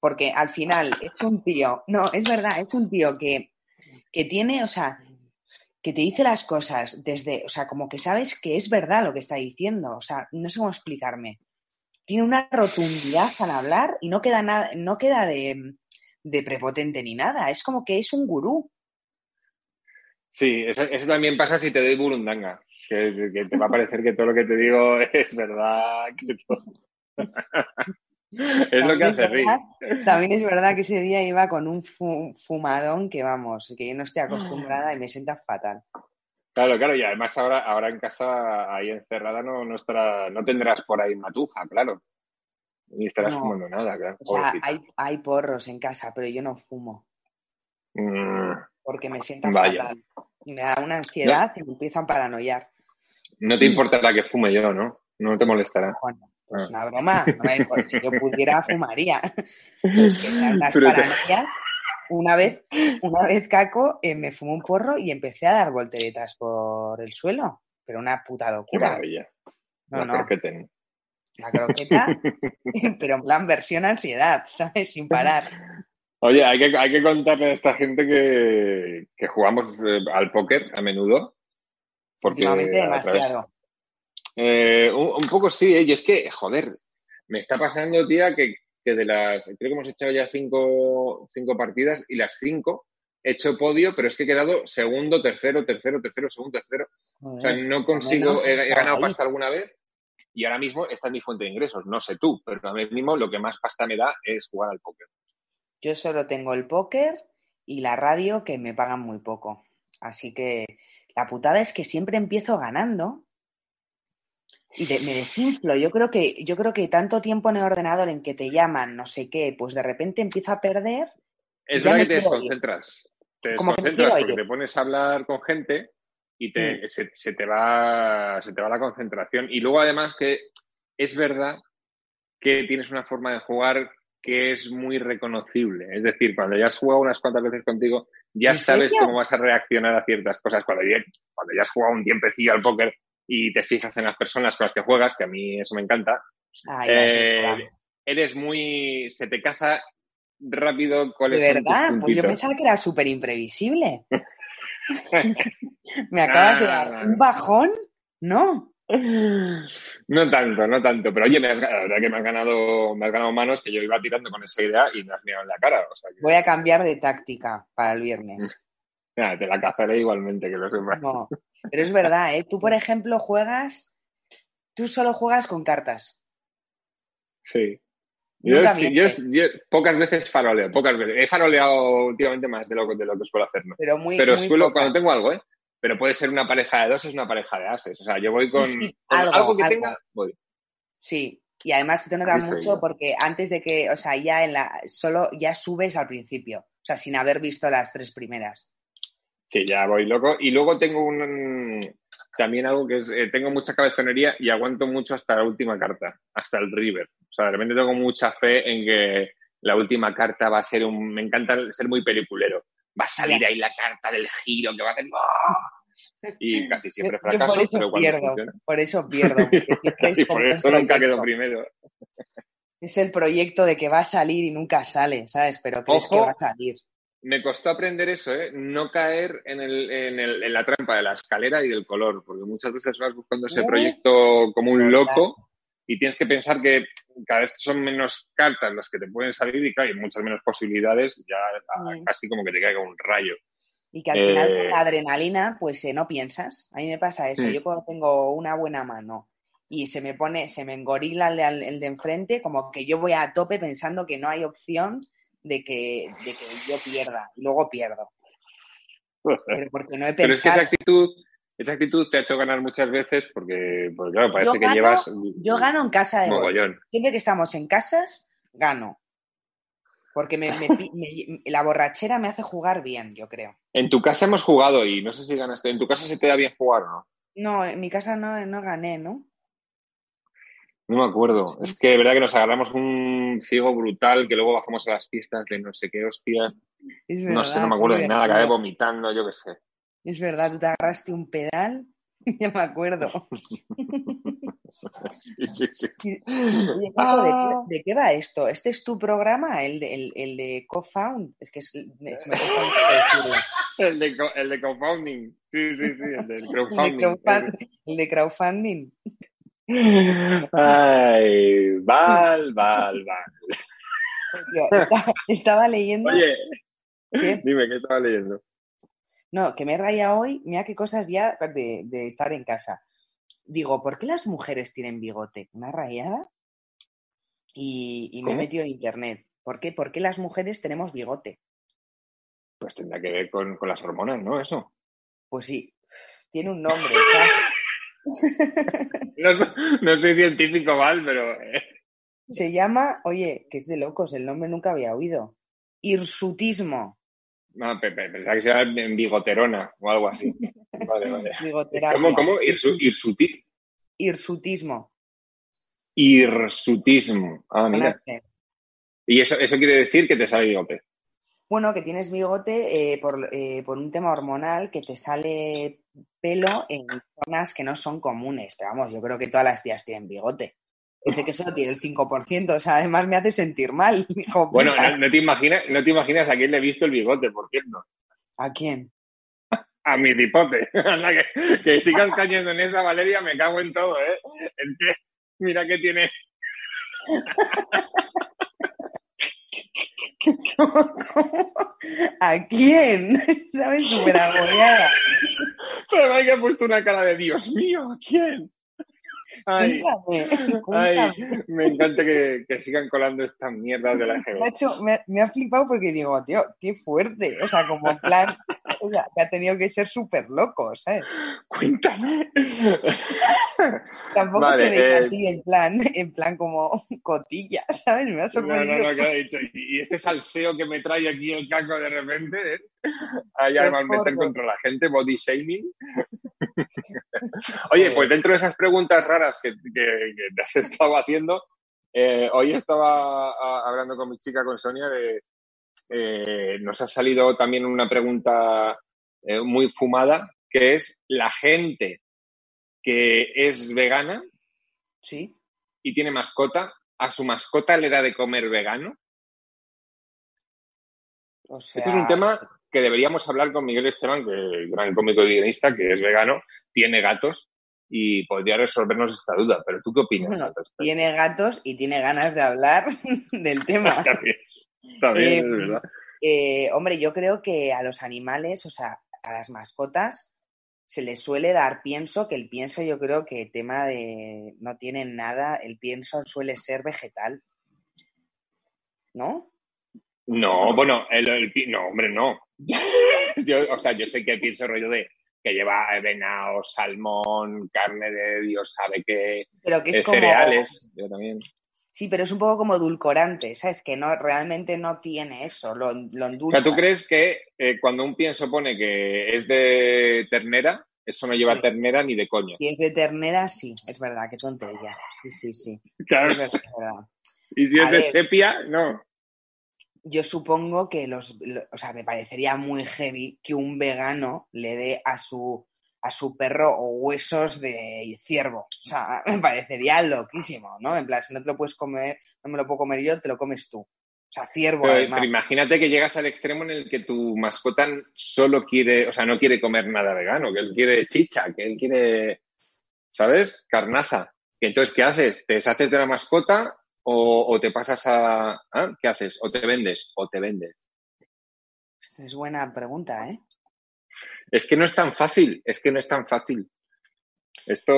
Speaker 3: Porque al final es un tío. No, es verdad, es un tío que, que tiene, o sea, que te dice las cosas desde, o sea, como que sabes que es verdad lo que está diciendo. O sea, no sé cómo explicarme. Tiene una rotundidad al hablar y no queda nada, no queda de, prepotente ni nada. Es como que es un gurú.
Speaker 1: Sí, eso, eso también pasa si te doy burundanga. Que, que te va a parecer que todo lo que te digo es verdad. Que todo... es lo que hace
Speaker 3: verdad, también es verdad que ese día iba con un fu- fumadón que vamos, que yo no estoy acostumbrada y me sienta fatal.
Speaker 1: Claro, claro, y además ahora, ahora en casa, ahí encerrada, no, no, estará, no tendrás por ahí matuja, claro. Ni estarás
Speaker 3: No.
Speaker 1: fumando nada, claro.
Speaker 3: O sea, hay, hay porros en casa, pero yo no fumo
Speaker 1: Mm,
Speaker 3: porque me sienta
Speaker 1: Vaya.
Speaker 3: fatal. Me da una ansiedad y me empiezan a paranoiar.
Speaker 1: no te importará que fume yo, ¿no? No te molestará.
Speaker 3: Bueno, pues
Speaker 1: Ah.
Speaker 3: una broma. No me si yo pudiera, fumaría. Es que las- paranoias, una vez, una vez Caco, eh, me fumó un porro y empecé a dar volteretas por el suelo. Pero una puta
Speaker 1: Qué
Speaker 3: locura.
Speaker 1: maravilla.
Speaker 3: No,
Speaker 1: La
Speaker 3: no.
Speaker 1: croqueten.
Speaker 3: La croqueta, pero en plan versión ansiedad, ¿sabes? Sin parar.
Speaker 1: Oye, hay que, hay que contarle a esta gente que, que jugamos eh, al póker a menudo. Porque
Speaker 3: Últimamente demasiado.
Speaker 1: Eh, un, un poco sí, ¿eh? y es que, joder, me está pasando, tía, que, que de las, creo que hemos echado ya cinco, cinco partidas y las cinco he hecho podio, pero es que he quedado segundo, tercero, tercero, tercero, segundo, tercero. O sea, no consigo, he, he ganado
Speaker 3: ahí.
Speaker 1: pasta alguna vez y ahora mismo esta es mi fuente de ingresos. No sé tú, pero a mí mismo lo que más pasta me da es jugar al póker.
Speaker 3: Yo solo tengo el póker y la radio que me pagan muy poco. Así que la putada es que siempre empiezo ganando y de- me desinflo. Yo creo que yo creo que tanto tiempo en el ordenador en que te llaman, no sé qué, pues de repente empiezo a perder.
Speaker 1: Es verdad que te
Speaker 3: ir.
Speaker 1: desconcentras. Te desconcentras porque
Speaker 3: ir.
Speaker 1: te pones a hablar con gente y te,
Speaker 3: Mm.
Speaker 1: se, se te va, se te va la concentración. Y luego además que es verdad que tienes una forma de jugar que es muy reconocible. Es decir, cuando ya has jugado unas cuantas veces contigo, ya
Speaker 3: ¿En
Speaker 1: sabes
Speaker 3: serio?
Speaker 1: cómo vas a reaccionar a ciertas cosas. Cuando ya, cuando ya has jugado un tiempecillo al póker, y te fijas en las personas con las que juegas, que a mí eso me encanta,
Speaker 3: Ay,
Speaker 1: eh, eres muy... se te caza rápido cuáles
Speaker 3: ¿De
Speaker 1: son tus
Speaker 3: verdad? Pues yo pensaba que era súper imprevisible. ¿Me acabas de dar
Speaker 1: Nah.
Speaker 3: un bajón? No.
Speaker 1: No tanto, no tanto, pero oye, me has, la verdad que me has ganado, me has ganado manos que yo iba tirando con esa idea y me has mirado en la cara, o sea que
Speaker 3: Voy a cambiar de táctica para el viernes.
Speaker 1: nada, te la cazaré igualmente, que lo sepas.
Speaker 3: No. Pero es verdad, ¿eh? Tú, por ejemplo, juegas. Tú solo juegas con cartas.
Speaker 1: Sí. Yo, pocas veces faroleo, pocas veces. He faroleado últimamente más de lo, de lo que suelo hacer, ¿no?
Speaker 3: Pero muy.
Speaker 1: Pero
Speaker 3: muy
Speaker 1: suelo, cuando tengo algo, ¿eh? Pero puede ser una pareja de dos, es una pareja de ases. O sea, yo voy con,
Speaker 3: Sí,
Speaker 1: con
Speaker 3: algo,
Speaker 1: algo, que
Speaker 3: algo.
Speaker 1: tenga, voy.
Speaker 3: Sí. Y además te nota mucho
Speaker 1: yo.
Speaker 3: porque antes de que, o sea, ya en la, solo ya subes al principio, o sea, sin haber visto las tres primeras.
Speaker 1: Sí, ya voy loco. Y luego tengo un también algo que es, eh, tengo mucha cabezonería y aguanto mucho hasta la última carta, hasta el River. O sea, de repente tengo mucha fe en que la última carta va a ser un... Me encanta ser muy peliculero. Va a salir ahí la carta del giro que va a hacer... Y casi siempre fracaso,
Speaker 3: por eso
Speaker 1: pero cuando
Speaker 3: pierdo,
Speaker 1: funciona...
Speaker 3: por eso pierdo.
Speaker 1: y por eso nunca quedo primero.
Speaker 3: Es el proyecto de que va a salir y nunca sale, ¿sabes? Pero crees
Speaker 1: Ojo.
Speaker 3: que va a salir.
Speaker 1: Me costó aprender eso, ¿eh? No caer en, el, en, el, en la trampa de la escalera y del color, porque muchas veces vas buscando ese proyecto como un loco y tienes que pensar que cada vez son menos cartas las que te pueden salir y claro, hay muchas menos posibilidades, ya a-
Speaker 3: Mm.
Speaker 1: casi como que te caiga un rayo.
Speaker 3: Y que al final
Speaker 1: Eh,
Speaker 3: con la adrenalina, pues eh, no piensas. A mí me pasa eso.
Speaker 1: Mm.
Speaker 3: Yo cuando tengo una buena mano y se me pone, se me engorila el de, al- el de enfrente, como que yo voy a tope pensando que no hay opción de que, de que yo pierda. Y luego pierdo. Pero porque no he
Speaker 1: Pero es que esa actitud, esa actitud te ha hecho ganar muchas veces porque, pues claro, parece que llevas
Speaker 3: Yo gano en casa de
Speaker 1: mogollón.
Speaker 3: Siempre que estamos en casas, gano. Porque me- me pi- me- la borrachera me hace jugar bien, yo creo.
Speaker 1: En tu casa hemos jugado y no sé si ganaste. ¿En tu casa se te da bien jugar o no?
Speaker 3: No, en mi casa no, no gané, ¿no?
Speaker 1: No me acuerdo. Es que de verdad que nos agarramos un ciego brutal que luego bajamos a las fiestas de no sé qué hostia.
Speaker 3: Es
Speaker 1: No sé, no me acuerdo de nada, acabé vomitando, yo qué sé.
Speaker 3: Es verdad, tú te agarraste un pedal. ya me acuerdo.
Speaker 1: Sí, sí, sí.
Speaker 3: Y- Oye, Paco, ¿de,
Speaker 1: Ah.
Speaker 3: qué, de qué va esto? ¿Este es tu programa? ¿El de, el, el de Co-Found? Es que es- me, se me.
Speaker 1: El de, el de crowdfunding. Sí, sí, sí, el
Speaker 3: de,
Speaker 1: crowdfunding.
Speaker 3: crowdfund- el de crowdfunding.
Speaker 1: Ay, Val, Val, Val.
Speaker 3: Estaba, leyendo.
Speaker 1: Oye,
Speaker 3: ¿Qué?
Speaker 1: dime, ¿qué estaba leyendo?
Speaker 3: No, que me raya hoy. Mira qué cosas ya de, de estar en casa. Digo, ¿por qué las mujeres tienen bigote? ¿Una rayada? Y, y me he metido en internet. ¿Por qué? ¿Por qué las mujeres tenemos bigote?
Speaker 1: Pues tendrá que ver con, con las hormonas, ¿no? Eso.
Speaker 3: Pues sí, tiene un nombre.
Speaker 1: No, no soy científico, Val, pero... eh,
Speaker 3: Se llama, oye, que es de locos, el nombre nunca había oído. Hirsutismo.
Speaker 1: No, pe- pe- pensaba que se llama bigoterona o algo así. Vale, vale. ¿Cómo, cómo? Irsu- irsuti-
Speaker 3: Hirsutismo.
Speaker 1: Irsutismo. Ah, mira. Y eso, eso quiere decir que te sale bigote.
Speaker 3: Bueno, que tienes bigote eh, por, eh, por un tema hormonal que te sale pelo en zonas que no son comunes. Pero vamos, yo creo que todas las tías tienen bigote. Dice que solo tiene el 5%, o sea, además me hace sentir mal. hijo
Speaker 1: Bueno, no, no te imaginas, no te imaginas a quién le he visto el bigote, por cierto.
Speaker 3: ¿A quién?
Speaker 1: A mi tipote. Que, que sigas cayendo en esa, Valeria, me cago en todo, ¿eh? Es que, mira que tiene...
Speaker 3: ¿A quién? ¿Sabes? Súper agobiada.
Speaker 1: Pero que ha puesto una cara de Dios mío, ¿a quién? Ay,
Speaker 3: Cuéntame,
Speaker 1: ay,
Speaker 3: cuéntame.
Speaker 1: me encanta que, que sigan colando estas mierdas de la
Speaker 3: hecho- me ha- me ha flipado porque digo, tío, qué fuerte. O sea, como en plan, o sea, que ha tenido que ser súper loco, ¿sabes?
Speaker 1: Cuéntame.
Speaker 3: Tampoco
Speaker 1: Vale,
Speaker 3: te
Speaker 1: eh,
Speaker 3: a ti en plan, en plan como cotilla, ¿sabes? Me ha
Speaker 1: No, no,
Speaker 3: sorprendido.
Speaker 1: no, ¿qué ha dicho? Y este salseo que me trae aquí el caco de repente, ¿eh? Ahí
Speaker 3: Qué
Speaker 1: además meter contra la gente, body shaming. Oye, pues dentro de esas preguntas raras que, que- que te has estado haciendo, eh, hoy estaba ah, hablando con mi chica, con Sonia, de eh, nos ha salido también una pregunta eh, muy fumada, que es la gente que es vegana
Speaker 3: Sí.
Speaker 1: y tiene mascota, ¿a su mascota le da de comer vegano?
Speaker 3: O sea,
Speaker 1: Este es un tema que deberíamos hablar con Miguel Esteban, que es gran cómico y guionista, que es vegano, tiene gatos y podría resolvernos esta duda. Pero ¿tú qué opinas?
Speaker 3: Bueno,
Speaker 1: al respecto?
Speaker 3: tiene gatos y tiene ganas de hablar del tema.
Speaker 1: También, también,
Speaker 3: Eh,
Speaker 1: es verdad.
Speaker 3: Eh, hombre, yo creo que a los animales, o sea, a las mascotas, se les suele dar pienso, que el pienso yo creo que tema de no tienen nada, el pienso suele ser vegetal. ¿No?
Speaker 1: No, bueno, el, el no, hombre, no. Yo, o sea, yo sé que pienso rollo de que lleva venado, salmón, carne de Dios sabe qué,
Speaker 3: Pero que es
Speaker 1: eh,
Speaker 3: como.
Speaker 1: cereales, yo también.
Speaker 3: Sí, pero es un poco como edulcorante, ¿sabes? Que no, realmente no tiene eso, lo, lo
Speaker 1: O sea, ¿tú crees que eh, cuando un pienso pone que es de ternera, eso no lleva
Speaker 3: Sí.
Speaker 1: ternera ni de coño?
Speaker 3: Si es de ternera, sí, es verdad, qué tontería. Sí, sí, sí.
Speaker 1: Claro.
Speaker 3: Es verdad.
Speaker 1: Y si
Speaker 3: A
Speaker 1: es de
Speaker 3: ver.
Speaker 1: sepia, no.
Speaker 3: Yo supongo que los, lo- o sea, me parecería muy heavy que un vegano le dé a su a su perro o huesos de ciervo. O sea, me parecería loquísimo, ¿no? En plan, si no te lo puedes comer, no me lo puedo comer yo, te lo comes tú. O sea, ciervo
Speaker 1: Pero,
Speaker 3: además.
Speaker 1: pero imagínate que llegas al extremo en el que tu mascota solo quiere, o sea, no quiere comer nada vegano, que él quiere chicha, que él quiere, ¿sabes? Carnaza. Y entonces, ¿qué haces? ¿Te deshaces de la mascota o, o te pasas a... ¿ah? ¿Qué haces? ¿O te vendes? O te vendes.
Speaker 3: Es buena pregunta, ¿eh?
Speaker 1: Es que no es tan fácil, es que no es tan fácil. Esto...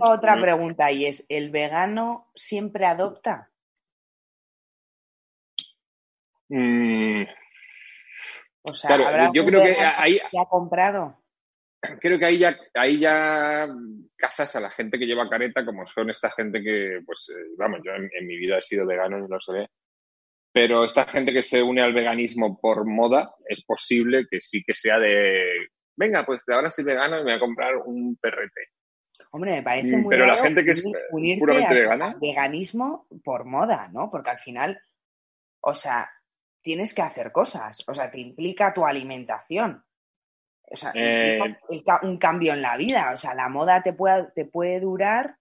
Speaker 3: Otra
Speaker 1: no-
Speaker 3: pregunta y es, ¿el vegano siempre adopta?
Speaker 1: Mm,
Speaker 3: O sea,
Speaker 1: Claro,
Speaker 3: ¿habrá
Speaker 1: yo creo que
Speaker 3: vegano
Speaker 1: ahí-
Speaker 3: que ha comprado?
Speaker 1: Creo que ahí ya, ahí ya cazas a la gente que lleva careta, como son esta gente que, pues, eh, vamos, yo en, en mi vida he sido vegano y lo sé, pero esta gente que se une al veganismo por moda, es posible que sí que sea de, venga, pues ahora soy vegano y me voy a comprar un perrete.
Speaker 3: Hombre, me parece
Speaker 1: Mm,
Speaker 3: muy
Speaker 1: pero la gente que es,
Speaker 3: unir-
Speaker 1: eh, puramente vegana.
Speaker 3: veganismo por moda, ¿no? Porque al final, o sea, tienes que hacer cosas, o sea, te implica tu alimentación. O sea,
Speaker 1: Eh,
Speaker 3: el un cambio en la vida, o sea, la moda te puede, te puede durar.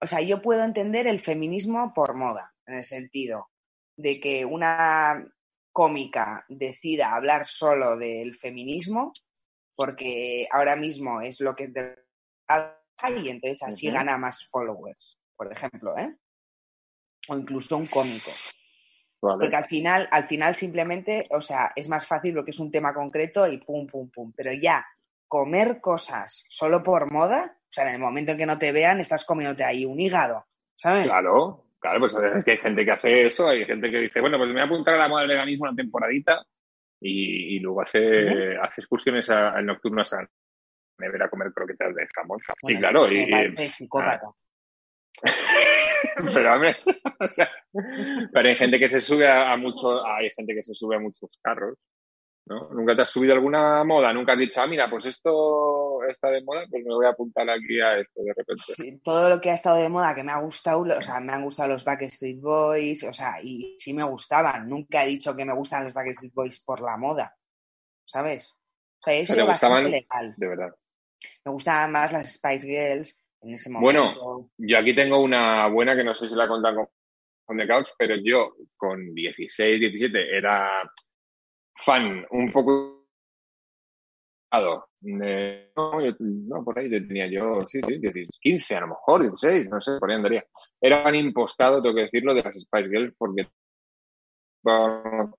Speaker 3: O sea, yo puedo entender el feminismo por moda, en el sentido de que una cómica decida hablar solo del feminismo, porque ahora mismo es lo que te y entonces así gana más followers, por ejemplo, ¿eh? O incluso un cómico.
Speaker 1: Vale.
Speaker 3: Porque al final, al final simplemente, o sea, es más fácil porque es un tema concreto y pum, pum, pum. Pero ya, comer cosas solo por moda, o sea, en el momento en que no te vean, estás comiéndote ahí un hígado, ¿sabes?
Speaker 1: Claro, claro, pues es que hay gente que hace eso, hay gente que dice, bueno, pues me voy a apuntar a la moda del veganismo una temporadita y, y luego hace, hace excursiones a, a nocturnas a nevera a comer croquetas de jamón. sí,
Speaker 3: Bueno,
Speaker 1: claro.
Speaker 3: Me
Speaker 1: Y,
Speaker 3: psicópata.
Speaker 1: pero, hombre, o sea, pero hay gente que se sube a, a mucho, hay gente que se sube a muchos carros, ¿no? ¿Nunca te has subido alguna moda? ¿Nunca has dicho, ah, mira, pues esto está de moda, pues me voy a apuntar aquí a esto de repente?
Speaker 3: Todo lo que ha estado de moda, que me ha gustado, o sea, me han gustado los Backstreet Boys, o sea, y sí me gustaban. Nunca he dicho que me gustan los Backstreet Boys por la moda, ¿sabes? O sea,
Speaker 1: ¿Te
Speaker 3: sido bastante legal.
Speaker 1: De verdad.
Speaker 3: Me gustaban más las Spice Girls en ese
Speaker 1: Bueno. Yo aquí tengo una buena que no sé si la he contado con, con The Couch, pero yo con 16, 17 era fan un poco de, no, yo- no, por ahí tenía yo, sí, sí, 10, 15 a lo mejor, 16, no sé, por ahí andaría. Era fan impostado, tengo que decirlo, de las Spice Girls porque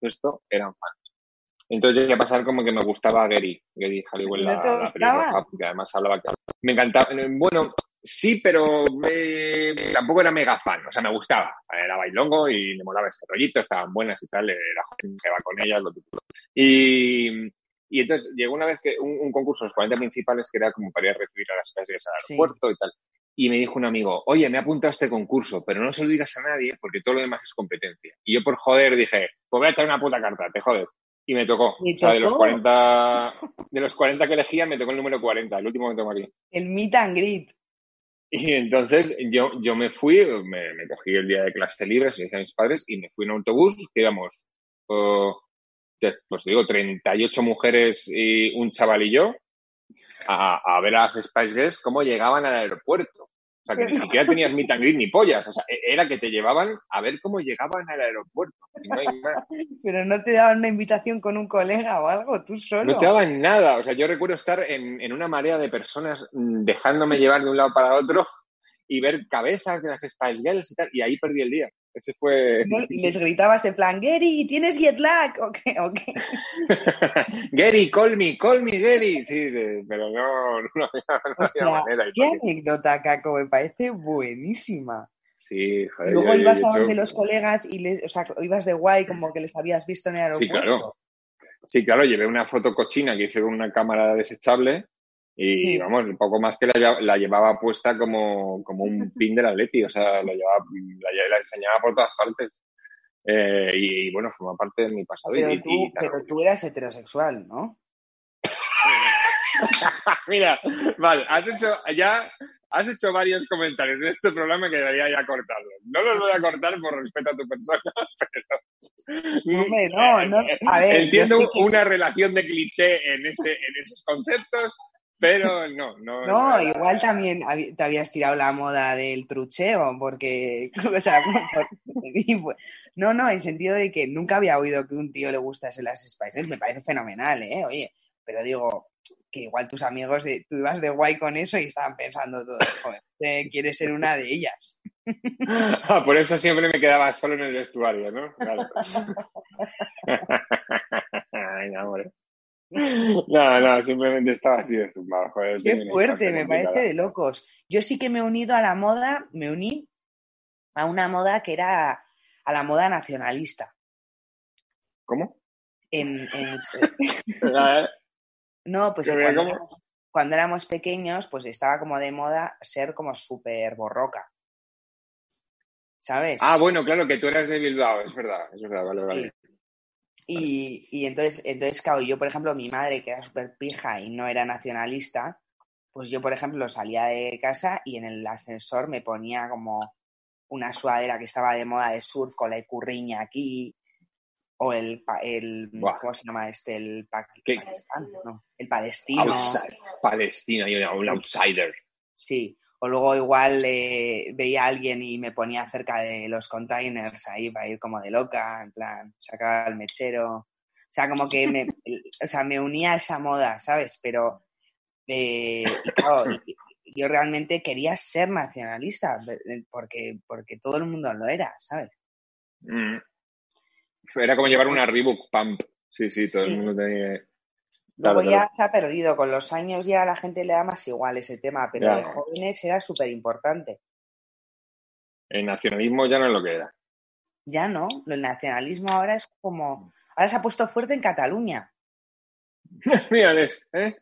Speaker 1: esto eran fans. Entonces llegué a pasar como que me gustaba Gary, Gary Halliwell,
Speaker 3: ¿No
Speaker 1: la, la porque además hablaba que me encantaba. Bueno, sí, pero me- tampoco era mega fan, o sea, me gustaba. Era bailongo y me molaba ese rollito, estaban buenas y tal, era joven, se va con ellas, lo típico. Y, y entonces llegó una vez que un, un concurso, los 40 principales, que era como para ir a recibir a las clases al
Speaker 3: Sí.
Speaker 1: aeropuerto y tal. Y me dijo un amigo, oye, me he apuntado a este concurso, pero no se lo digas a nadie porque todo lo demás es competencia. Y yo por joder dije, pues voy a echar una puta carta, te jodes. Y me tocó.
Speaker 3: ¿Me
Speaker 1: o sea, de los
Speaker 3: tocó?
Speaker 1: 40, de los 40 que elegía, me tocó el número 40, el último que tengo aquí.
Speaker 3: El meet and greet.
Speaker 1: Y entonces yo, yo me fui, me, me cogí el día de clase libre, se dije a mis padres, y me fui en autobús, que íbamos, oh, que, pues digo, 38 mujeres y un chaval y yo, a, ver a las Spice Girls cómo llegaban al aeropuerto. O sea, que ni siquiera tenías meet and greet ni pollas. O sea, e, era que te llevaban a ver cómo llegaban al aeropuerto. Y no hay más.
Speaker 3: Pero no te daban una invitación con un colega o algo, tú solo.
Speaker 1: No te daban nada. O sea, yo recuerdo estar en, en una marea de personas mm, dejándome llevar de un lado para otro y ver cabezas de las Spice Girls y tal. Y ahí perdí el día. Ese fue.
Speaker 3: Y les gritabas en plan, Gary, ¿tienes jet lag? ¿O qué? ¿O qué?
Speaker 1: Gary, call me, call me, Gary. Sí, pero no, no, había, manera.
Speaker 3: Qué anécdota, Caco, me parece buenísima.
Speaker 1: Sí, joder.
Speaker 3: Luego ibas a donde los colegas y les, o sea, ibas de guay como que les habías visto en el aeropuerto.
Speaker 1: Sí, claro. Sí, claro, llevé una foto cochina que hice con una cámara desechable y vamos, un poco más que la, llevaba puesta como, como un pin del Atleti, o sea, la, llevaba, la, enseñaba por todas partes. Eh, y, bueno, forma parte de mi pasado.
Speaker 3: Pero, tú, pero tú eras heterosexual, ¿no?
Speaker 1: Mira, vale, has hecho ya has hecho varios comentarios en este programa que debería ya cortarlos. No los voy a cortar por respeto a tu persona, pero.
Speaker 3: Hombre, no, no. A ver,
Speaker 1: Entiendo una relación de cliché en, ese, en esos conceptos, pero no, no.
Speaker 3: No, igual también te habías tirado la moda del trucheo, porque, o sea, no, no, en sentido de que nunca había oído que un tío le gustase las Spices, me parece fenomenal, ¿eh? Oye, pero digo, que igual tus amigos, de, tú ibas de guay con eso y estaban pensando todo, joder, quieres ser una de ellas.
Speaker 1: Ah, por eso siempre me quedaba solo en el vestuario, ¿no? Claro. Ay, no, hombre. No, no, simplemente estaba así de zumbado. Joder,
Speaker 3: Qué fuerte, me parece de locos. Yo sí que me he unido a la moda, me uní a una moda que era a la moda nacionalista.
Speaker 1: ¿Cómo?
Speaker 3: En, no, pues cuando éramos, pequeños, pues estaba como de moda ser como súper borroca. ¿Sabes?
Speaker 1: Ah, bueno, claro, que tú eras de Bilbao, es verdad, es verdad, vale, vale.
Speaker 3: Y, y, entonces, entonces, claro, yo, por ejemplo, mi madre, que era súper pija y no era nacionalista, pues yo, por ejemplo, salía de casa y en el ascensor me ponía como una sudadera que estaba de moda de surf con la curriña aquí, o el, el ¿cómo se llama este? El, no, el palestino.
Speaker 1: Palestino, un outsider.
Speaker 3: Sí, o luego igual eh, veía a alguien y me ponía cerca de los containers ahí para ir como de loca, en plan, sacaba el mechero. O sea, como que me, o sea, me unía a esa moda, ¿sabes? Pero, eh, yo realmente quería ser nacionalista, porque, porque todo el mundo lo era, ¿sabes?
Speaker 1: Mm. Era como llevar una Reebok Pump. Sí, sí, todo el mundo tenía...
Speaker 3: Luego ya se ha perdido, con los años ya a la gente le da más igual ese tema, pero de jóvenes era súper importante.
Speaker 1: El nacionalismo ya no es lo que era.
Speaker 3: Ya no, el nacionalismo ahora es como... Ahora se ha puesto fuerte en Cataluña.
Speaker 1: Mírales, ¿eh?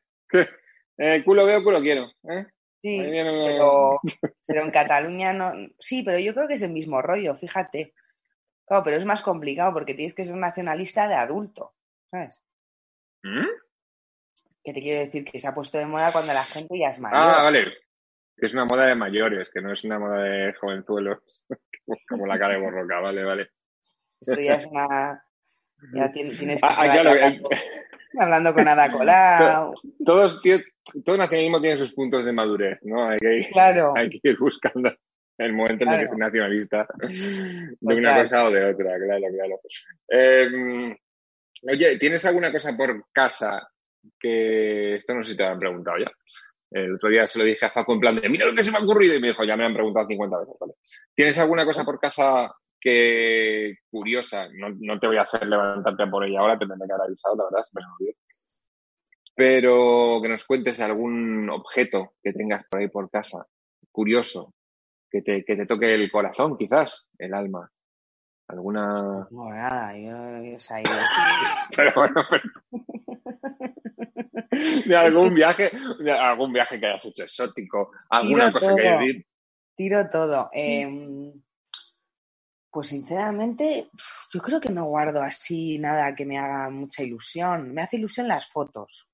Speaker 1: ¿eh? culo veo, culo quiero, ¿eh?
Speaker 3: Sí, pero, pero en Cataluña no... Sí, pero yo creo que es el mismo rollo, fíjate. Claro, pero es más complicado porque tienes que ser nacionalista de adulto, ¿sabes? ¿Mm? Que te quiero decir que se ha puesto de moda cuando la gente ya es mayor.
Speaker 1: Ah, vale. Que es una moda de mayores, que no es una moda de jovenzuelos, como la cara de borroca, vale, vale.
Speaker 3: Esto ya es una... Ya tienes, que ah, ah hablando, hablando, con Ada Colau.
Speaker 1: Todos, todo nacionalismo tiene sus puntos de madurez, ¿no? Hay que,
Speaker 3: claro.
Speaker 1: hay que ir buscando el momento en el que es nacionalista de una cosa o de otra, claro, claro. Eh, oye, ¿tienes alguna cosa por casa que esto no sé si te han preguntado ya. El otro día se lo dije a Facu en plan de, mira lo que se me ha ocurrido y me dijo, ya me han preguntado 50 veces. ¿Tienes alguna cosa por casa que curiosa? No, no te voy a hacer levantarte por ella ahora, te tendré que haber avisado, la verdad, me Pero que nos cuentes algún objeto que tengas por ahí por casa, curioso, que te, que te toque el corazón, quizás, el alma. ¿Alguna...?
Speaker 3: No, nada, yo...
Speaker 1: pero bueno, pero... de algún viaje, de algún viaje que hayas hecho exótico, alguna cosa que hayas
Speaker 3: Tiro todo. Em, pues sinceramente, yo creo que no guardo así nada que me haga mucha ilusión. Me hace ilusión las fotos.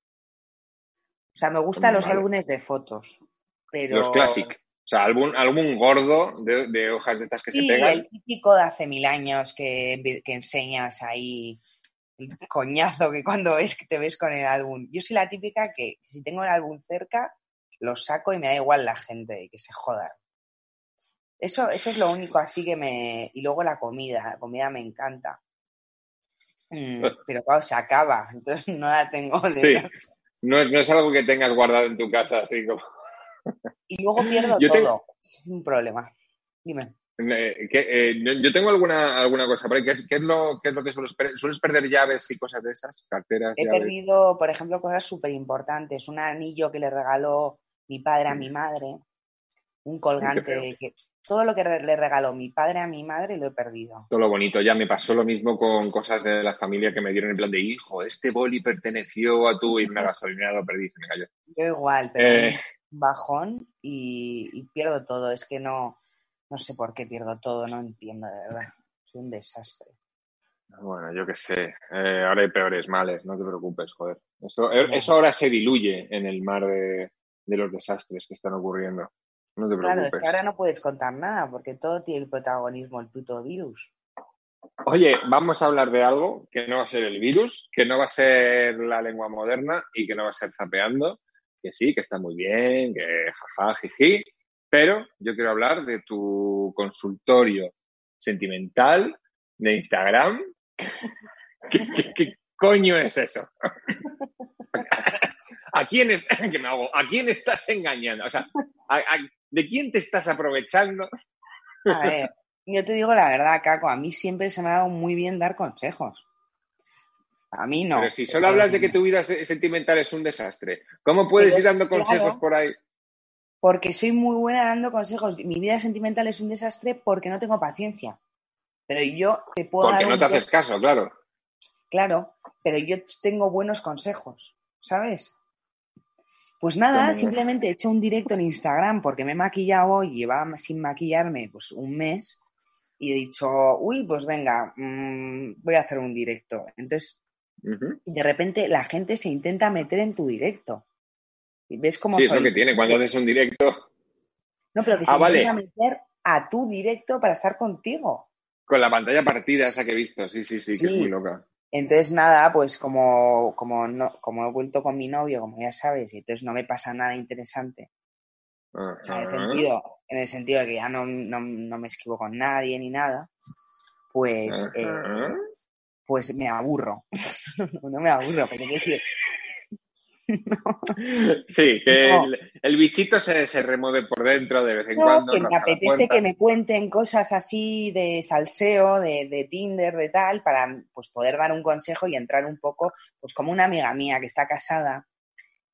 Speaker 3: O sea, me gustan los álbumes de fotos. Pero...
Speaker 1: Los clásicos. O sea, algún, algún gordo de, hojas de estas que se pegan.
Speaker 3: el típico de hace mil años que, que enseñas ahí el coñazo que cuando ves que te ves con el álbum. Yo soy la típica que si tengo el álbum cerca, lo saco y me da igual la gente, que se jodan. Eso, eso es lo único así que me... Y luego la comida, la comida me encanta. Mm, pero claro, se acaba, entonces no la tengo.
Speaker 1: Sí, no es, no es algo que tengas guardado en tu casa así como...
Speaker 3: Y luego pierdo todo. Es un problema. Dime.
Speaker 1: Eh, eh, yo tengo alguna, alguna cosa ahí. ¿Qué es, qué es, lo, qué es lo que sueles perder? ¿Sueles perder llaves y cosas de esas? ¿Carteras?
Speaker 3: He perdido, por ejemplo, cosas súper importantes. Un anillo que le regaló mi padre a mi madre. Un colgante. Que, todo lo que le regaló mi padre a mi madre lo he perdido.
Speaker 1: Todo lo bonito. Ya me pasó lo mismo con cosas de la familia que me dieron en plan de hijo, este boli perteneció a tú y una gasolinera lo perdí, se me cayó.
Speaker 3: Yo igual, pero eh... bajón y, y pierdo todo. Es que no no sé por qué pierdo todo, no entiendo, de verdad. Soy un desastre.
Speaker 1: Bueno, yo qué sé. Eh, ahora hay peores males, no te preocupes, joder. Eso, eh, eso ahora se diluye en el mar de, los desastres que están ocurriendo. No te preocupes.
Speaker 3: Claro, es que ahora no puedes contar nada porque todo tiene el protagonismo, el puto virus.
Speaker 1: Oye, vamos a hablar de algo que no va a ser el virus, que no va a ser la lengua moderna y que no va a ser zapeando, que sí, que está muy bien, que jaja, jiji, pero yo quiero hablar de tu consultorio sentimental de Instagram. ¿Qué, coño es eso? ¿A quién, ¿A quién estás engañando? O sea, ¿de quién te estás aprovechando?
Speaker 3: A ver, yo te digo la verdad, Caco, a mí siempre se me ha dado muy bien dar consejos. A mí no.
Speaker 1: Pero si solo hablas de que tu vida sentimental es un desastre, ¿cómo puedes ir dando consejos por ahí?
Speaker 3: porque soy muy buena dando consejos. Mi vida sentimental es un desastre porque no tengo paciencia. Pero yo te puedo
Speaker 1: Porque no te haces caso, claro.
Speaker 3: Claro, pero yo tengo buenos consejos, ¿sabes? Pues nada, simplemente he hecho un directo en Instagram porque me he maquillado hoy, llevaba sin maquillarme pues un mes y he dicho, uy, pues venga, mmm, voy a hacer un directo. Entonces, de repente la gente se intenta meter en tu directo. Y ves cómo
Speaker 1: sí, es lo que tiene cuando haces un directo.
Speaker 3: No, pero que se ah, a meter a tu directo para estar contigo.
Speaker 1: Con la pantalla partida esa que he visto, sí, sí, sí, que es muy loca.
Speaker 3: Entonces, nada, pues como, como, no, como he vuelto con mi novio, como ya sabes, y entonces no me pasa nada interesante. O sea, en, el sentido, en el sentido de que ya no, no, no me esquivo con nadie ni nada, pues, eh, pues me aburro. no, me aburro, pero quiero decir,
Speaker 1: Sí, que el, bichito se, remueve por dentro de vez en cuando.
Speaker 3: Que me apetece que me cuenten cosas así de salseo, de, Tinder, de tal, para pues, poder dar un consejo y entrar un poco, pues como una amiga mía que está casada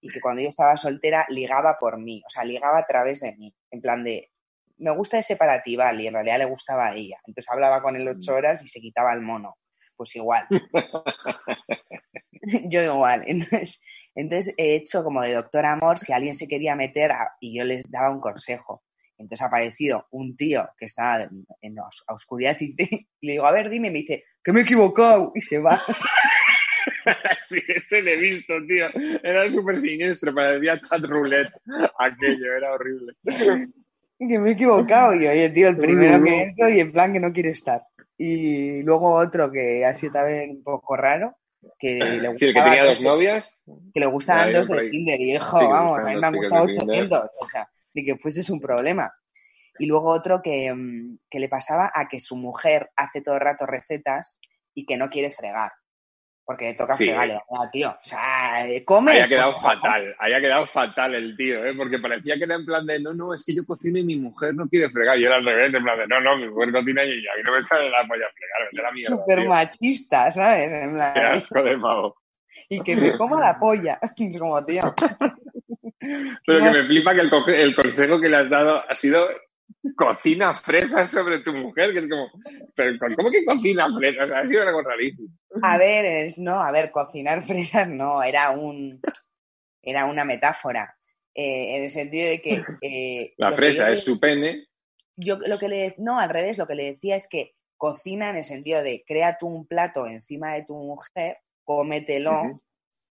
Speaker 3: y que cuando yo estaba soltera ligaba por mí, o sea, ligaba a través de mí, en plan de, me gusta ese para ti, vale, y en realidad le gustaba a ella. Entonces hablaba con él ocho mm. horas y se quitaba el mono. Pues igual. yo igual. Entonces, entonces he hecho como de doctor amor si alguien se quería meter y yo les daba un consejo. Entonces ha aparecido un tío que estaba en, en oscuridad y, le digo, a ver, dime, me dice, que me he equivocado y se va.
Speaker 1: sí, ese le he visto, tío. Era súper siniestro, parecía chat roulette. Aquello, era horrible.
Speaker 3: que me he equivocado. Y oye, tío, el primero que entro y en plan que no quiere estar. Y luego otro que ha sido también un poco raro, que le
Speaker 1: gustaba, sí, el que tenía dos novias.
Speaker 3: Que le gustaban dos de Tinder y hijo, vamos, a mí me han gustado 800, o sea, ni que fuese un problema. Y luego otro que, mm, que le pasaba a que su mujer hace todo el rato recetas y que no quiere fregar porque toca sí, fregarle, tío. O sea, come.
Speaker 1: Había quedado fatal, había quedado fatal el tío, ¿eh? porque parecía que era en plan de, no, no, es que yo cocino y mi mujer no quiere fregar. Y era al revés, en plan de, no, no, mi mujer cocina y a mí no me sale la polla a fregar, vete la mierda.
Speaker 3: Súper machista, ¿sabes? En
Speaker 1: plan, Qué asco de mago.
Speaker 3: Y que me coma la polla, como tío.
Speaker 1: Pero que me flipa que el, el consejo que le has dado ha sido cocina fresas sobre tu mujer, que es como, pero ¿cómo que cocina fresas? Ha sido algo rarísimo.
Speaker 3: A ver, es, no, a ver, cocinar fresas no, era un, era una metáfora, eh, en el sentido de que... Eh,
Speaker 1: La fresa es su pene.
Speaker 3: Yo lo que le, no, al revés, lo que le decía es que cocina en el sentido de crea tú un plato encima de tu mujer, cómetelo,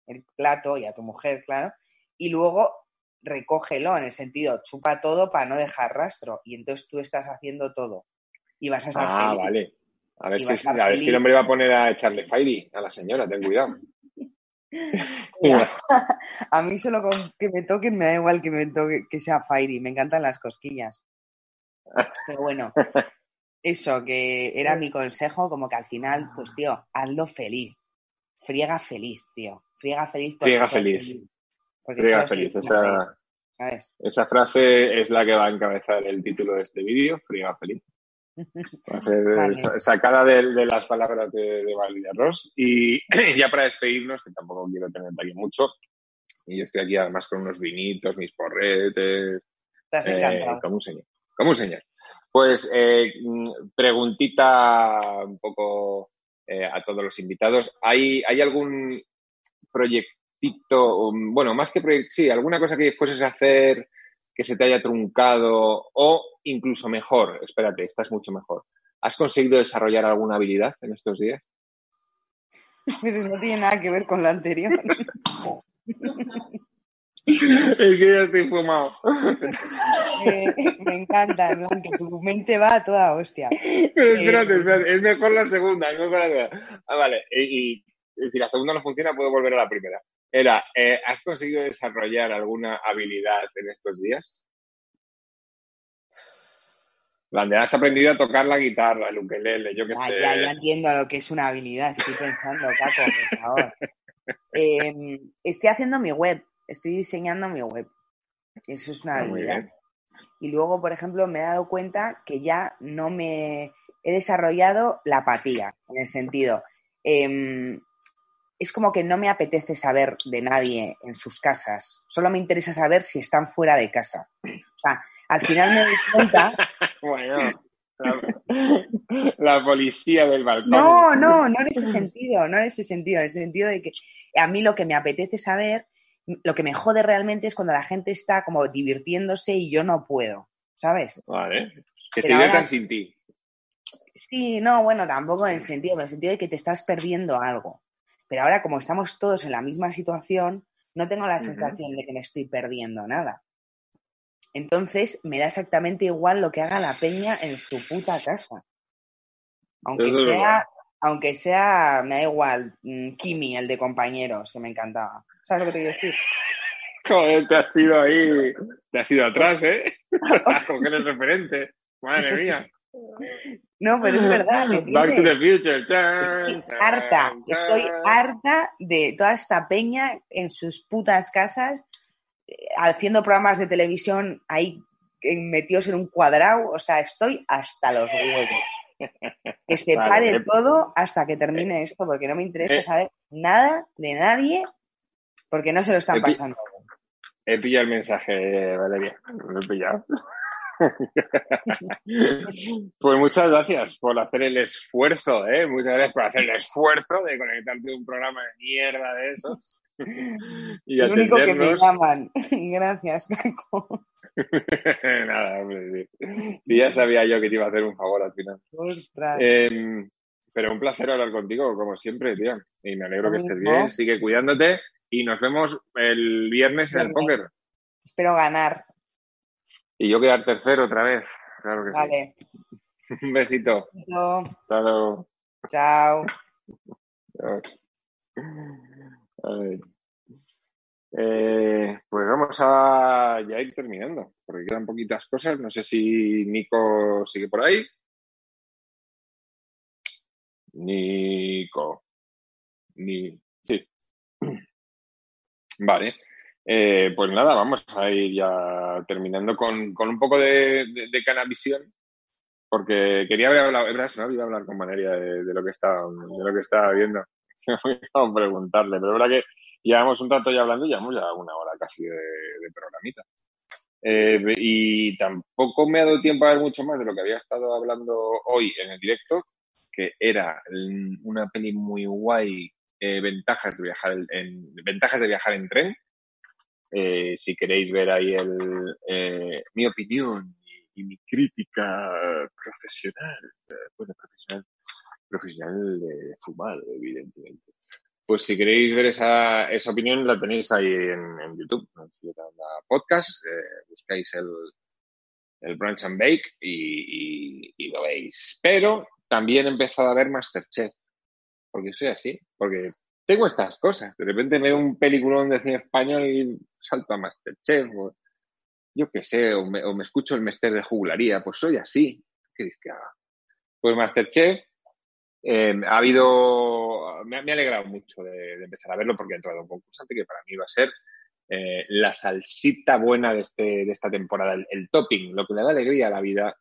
Speaker 3: el plato y a tu mujer, claro, y luego recógelo en el sentido, chupa todo para no dejar rastro y entonces tú estás haciendo todo y vas a estar
Speaker 1: Ah, vale. A ver,
Speaker 3: a
Speaker 1: si, a ver si el hombre va a poner a echarle Fairy a la señora, ten cuidado.
Speaker 3: A mí solo con que me toquen me da igual que me toque, que sea Fairy, me encantan las cosquillas. Pero bueno, eso que era mi consejo, como que al final, pues tío, hazlo feliz. Friega feliz, tío. Friega feliz.
Speaker 1: Friega feliz.
Speaker 3: feliz.
Speaker 1: Friega feliz. Esa, esa frase es la que va a encabezar el título de este vídeo, Friega feliz. Va a ser
Speaker 3: Vale.
Speaker 1: sa- sacada de, de las palabras de, de Valeria Ross. Y ya para despedirnos, que tampoco quiero tener aquí mucho, y yo estoy aquí además con unos vinitos, mis porretes,
Speaker 3: Te has
Speaker 1: eh,
Speaker 3: encantado.
Speaker 1: como un señor. Como un señor. Pues eh, mm, preguntita un poco eh, a todos los invitados. ¿Hay, ¿Hay algún proyectito, bueno, más que proyecto, sí, alguna cosa que fueses a hacer que se te haya truncado o incluso mejor, espérate, esta es mucho mejor. ¿Has conseguido desarrollar alguna habilidad en estos días?
Speaker 3: Pero no tiene nada que ver con lo anterior.
Speaker 1: es que ya estoy fumado.
Speaker 3: Eh, me encanta, que tu mente va a toda hostia.
Speaker 1: Pero espérate,
Speaker 3: Eh,
Speaker 1: espérate, es mejor la segunda, es mejor la segunda. Ah, vale, y, y si la segunda no funciona, puedo volver a la primera. Era, eh, ¿has conseguido desarrollar alguna habilidad en estos días? Donde has aprendido a tocar la guitarra, el ukelele, yo qué
Speaker 3: Ah,
Speaker 1: sé.
Speaker 3: ya, ya entiendo lo que es una habilidad. Estoy pensando, Caco, por favor. Eh, estoy haciendo mi web. Estoy diseñando mi web. Eso es una
Speaker 1: Ah,
Speaker 3: habilidad. Y luego, por ejemplo, me he dado cuenta que ya no me he desarrollado la apatía, en el sentido, em, es como que no me apetece saber de nadie en sus casas, solo me interesa saber si están fuera de casa. O sea, al final me doy cuenta,
Speaker 1: Bueno, la, la policía del balcón.
Speaker 3: no, no, no en ese sentido, no en ese sentido, en el sentido de que a mí lo que me apetece saber, lo que me jode realmente es cuando la gente está como divirtiéndose y yo no puedo, ¿sabes?
Speaker 1: Vale, que se
Speaker 3: ahora-
Speaker 1: diviertan sin ti.
Speaker 3: Sí, no, bueno, tampoco en el sentido, en el sentido de que te estás perdiendo algo. Pero ahora, como estamos todos en la misma situación, no tengo la sensación de que me estoy perdiendo nada. Entonces, me da exactamente igual lo que haga la peña en su puta casa. Aunque
Speaker 1: Eso
Speaker 3: sea, aunque sea, me da igual, mm, Kimi, el de compañeros, que me encantaba. ¿Sabes lo que te quiero decir?
Speaker 1: Joder, te has ido ahí, te has ido atrás, ¿eh? A coger el referente. Madre mía.
Speaker 3: No, pero es verdad.
Speaker 1: Back to the future. Chan,
Speaker 3: harta, estoy harta de toda esta peña en sus putas casas, eh, haciendo programas de televisión ahí eh, metidos en un cuadrado, o sea, estoy hasta los huevos. Que se
Speaker 1: Vale,
Speaker 3: pare
Speaker 1: eh,
Speaker 3: todo hasta que termine esto, porque no me interesa
Speaker 1: eh.
Speaker 3: saber nada de nadie, porque no se lo están
Speaker 1: pi-
Speaker 3: pasando.
Speaker 1: He pillado el mensaje, Valeria. Lo he pillado. pues muchas gracias por hacer el esfuerzo, ¿eh? Muchas gracias por hacer el esfuerzo de conectarte a un programa de mierda de esos. y
Speaker 3: El único que me llaman. Gracias, Caco.
Speaker 1: Nada, hombre, sí. Sí, ya sabía yo que te iba a hacer un favor al final. Em, pero un placer hablar contigo, como siempre, tío. Y me alegro que estés bien, sigue cuidándote y nos vemos el viernes en el póker.
Speaker 3: Espero ganar.
Speaker 1: Y yo quedar tercero otra vez. Claro que
Speaker 3: Vale.
Speaker 1: sí. Un besito.
Speaker 3: Chao.
Speaker 1: Hasta luego.
Speaker 3: Chao.
Speaker 1: Eh, pues vamos a ya ir terminando, porque quedan poquitas cosas. No sé si Nico sigue por ahí. Nico. Ni... Sí. Vale. Eh, pues nada, vamos a ir ya terminando con, con un poco de, de, canavisión, porque quería haber hablado, verdad, se me olvidó hablar con Valeria de, lo que estaba, de lo que estaba viendo. Preguntarle, pero es verdad que llevamos un rato ya hablando y llevamos ya una hora casi de, programita. Eh, y tampoco me ha dado tiempo a ver mucho más de lo que había estado hablando hoy en el directo, que era una peli muy guay, eh, ventajas de viajar en- ventajas de viajar en tren. Eh, si queréis ver ahí el, eh, mi opinión y, mi crítica profesional, eh, bueno, profesional, profesional de fumado, evidentemente. Pues si queréis ver esa, esa opinión, la tenéis ahí en, YouTube, en Ciudad Podcast, eh, buscáis el, el Brunch and Bake y, y- y lo veis. Pero también he empezado a ver Masterchef, porque soy así, porque tengo estas cosas. De repente veo un peliculón de cine español y salto a Masterchef, o yo qué sé, o me, escucho el Mester de Jugularía, pues soy así. ¿Qué dices que haga? Pues Masterchef eh, ha habido, me, ha alegrado mucho de, empezar a verlo porque ha entrado un concursante que para mí va a ser eh, la salsita buena de, este, de esta temporada, el, topping, lo que le da alegría a la vida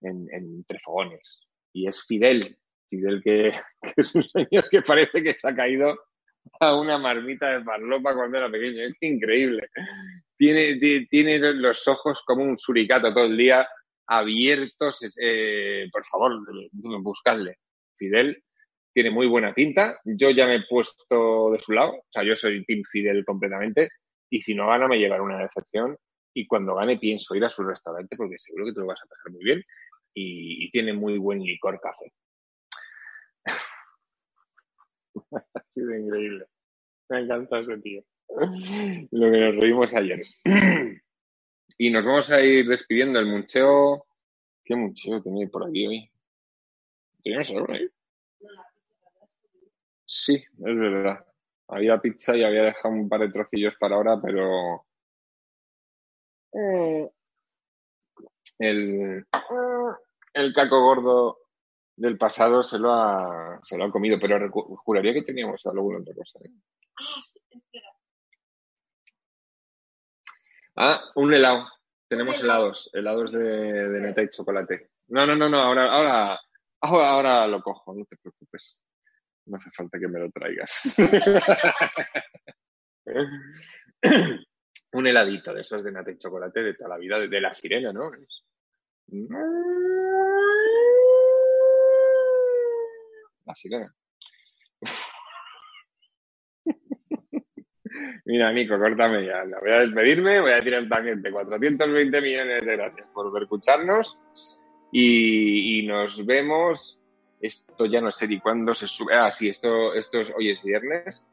Speaker 1: en, en Fogones. Y es Fidel, Fidel que, es un señor que parece que se ha caído a una marmita de farlopa cuando era pequeño. Es increíble. Tiene, tiene los ojos como un suricato todo el día abiertos. Eh, por favor, buscadle. Fidel tiene muy buena tinta. Yo ya me he puesto de su lado. O sea, yo soy Team Fidel completamente. Y si no gana, me llevará una decepción. Y cuando gane, pienso ir a su restaurante porque seguro que te lo vas a pasar muy bien. y tiene muy buen licor café. ha sido increíble. Me encanta ese tío. Lo que nos reímos ayer. y nos vamos a ir despidiendo. El muncheo. ¿Qué muncheo tenéis por aquí hoy? ¿Teníamos algo ahí? Sí, es verdad. Había pizza y había dejado un par de trocillos para ahora, pero. Eh, el, el caco gordo del pasado se lo ha, se lo ha comido, pero juraría que teníamos alguna otra cosa. ¿eh? Ah, sí, espera. Ah, un helado. Tenemos helados, helados de, de neta y chocolate. No, no, no, no, ahora, ahora, ahora, ahora lo cojo, no te preocupes. No hace falta que me lo traigas. un heladito de esos de nata y chocolate de toda la vida, de, de la sirena, ¿no? Así que. Mira, Nico, córtame ya. Voy a despedirme, voy a tirar también de 420 millones de gracias por escucharnos y, nos vemos. Esto ya no sé ni cuándo se sube. Ah, sí, esto, esto es, hoy es viernes.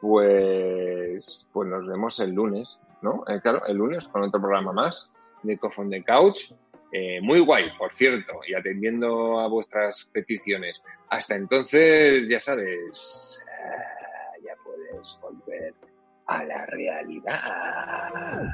Speaker 1: Pues, pues nos vemos el lunes, ¿no? Eh, claro, el lunes con otro programa más de Cofón de Couch. Eh, muy guay, por cierto, y atendiendo a vuestras peticiones. Hasta entonces, ya sabes, eh, ya puedes volver a la realidad.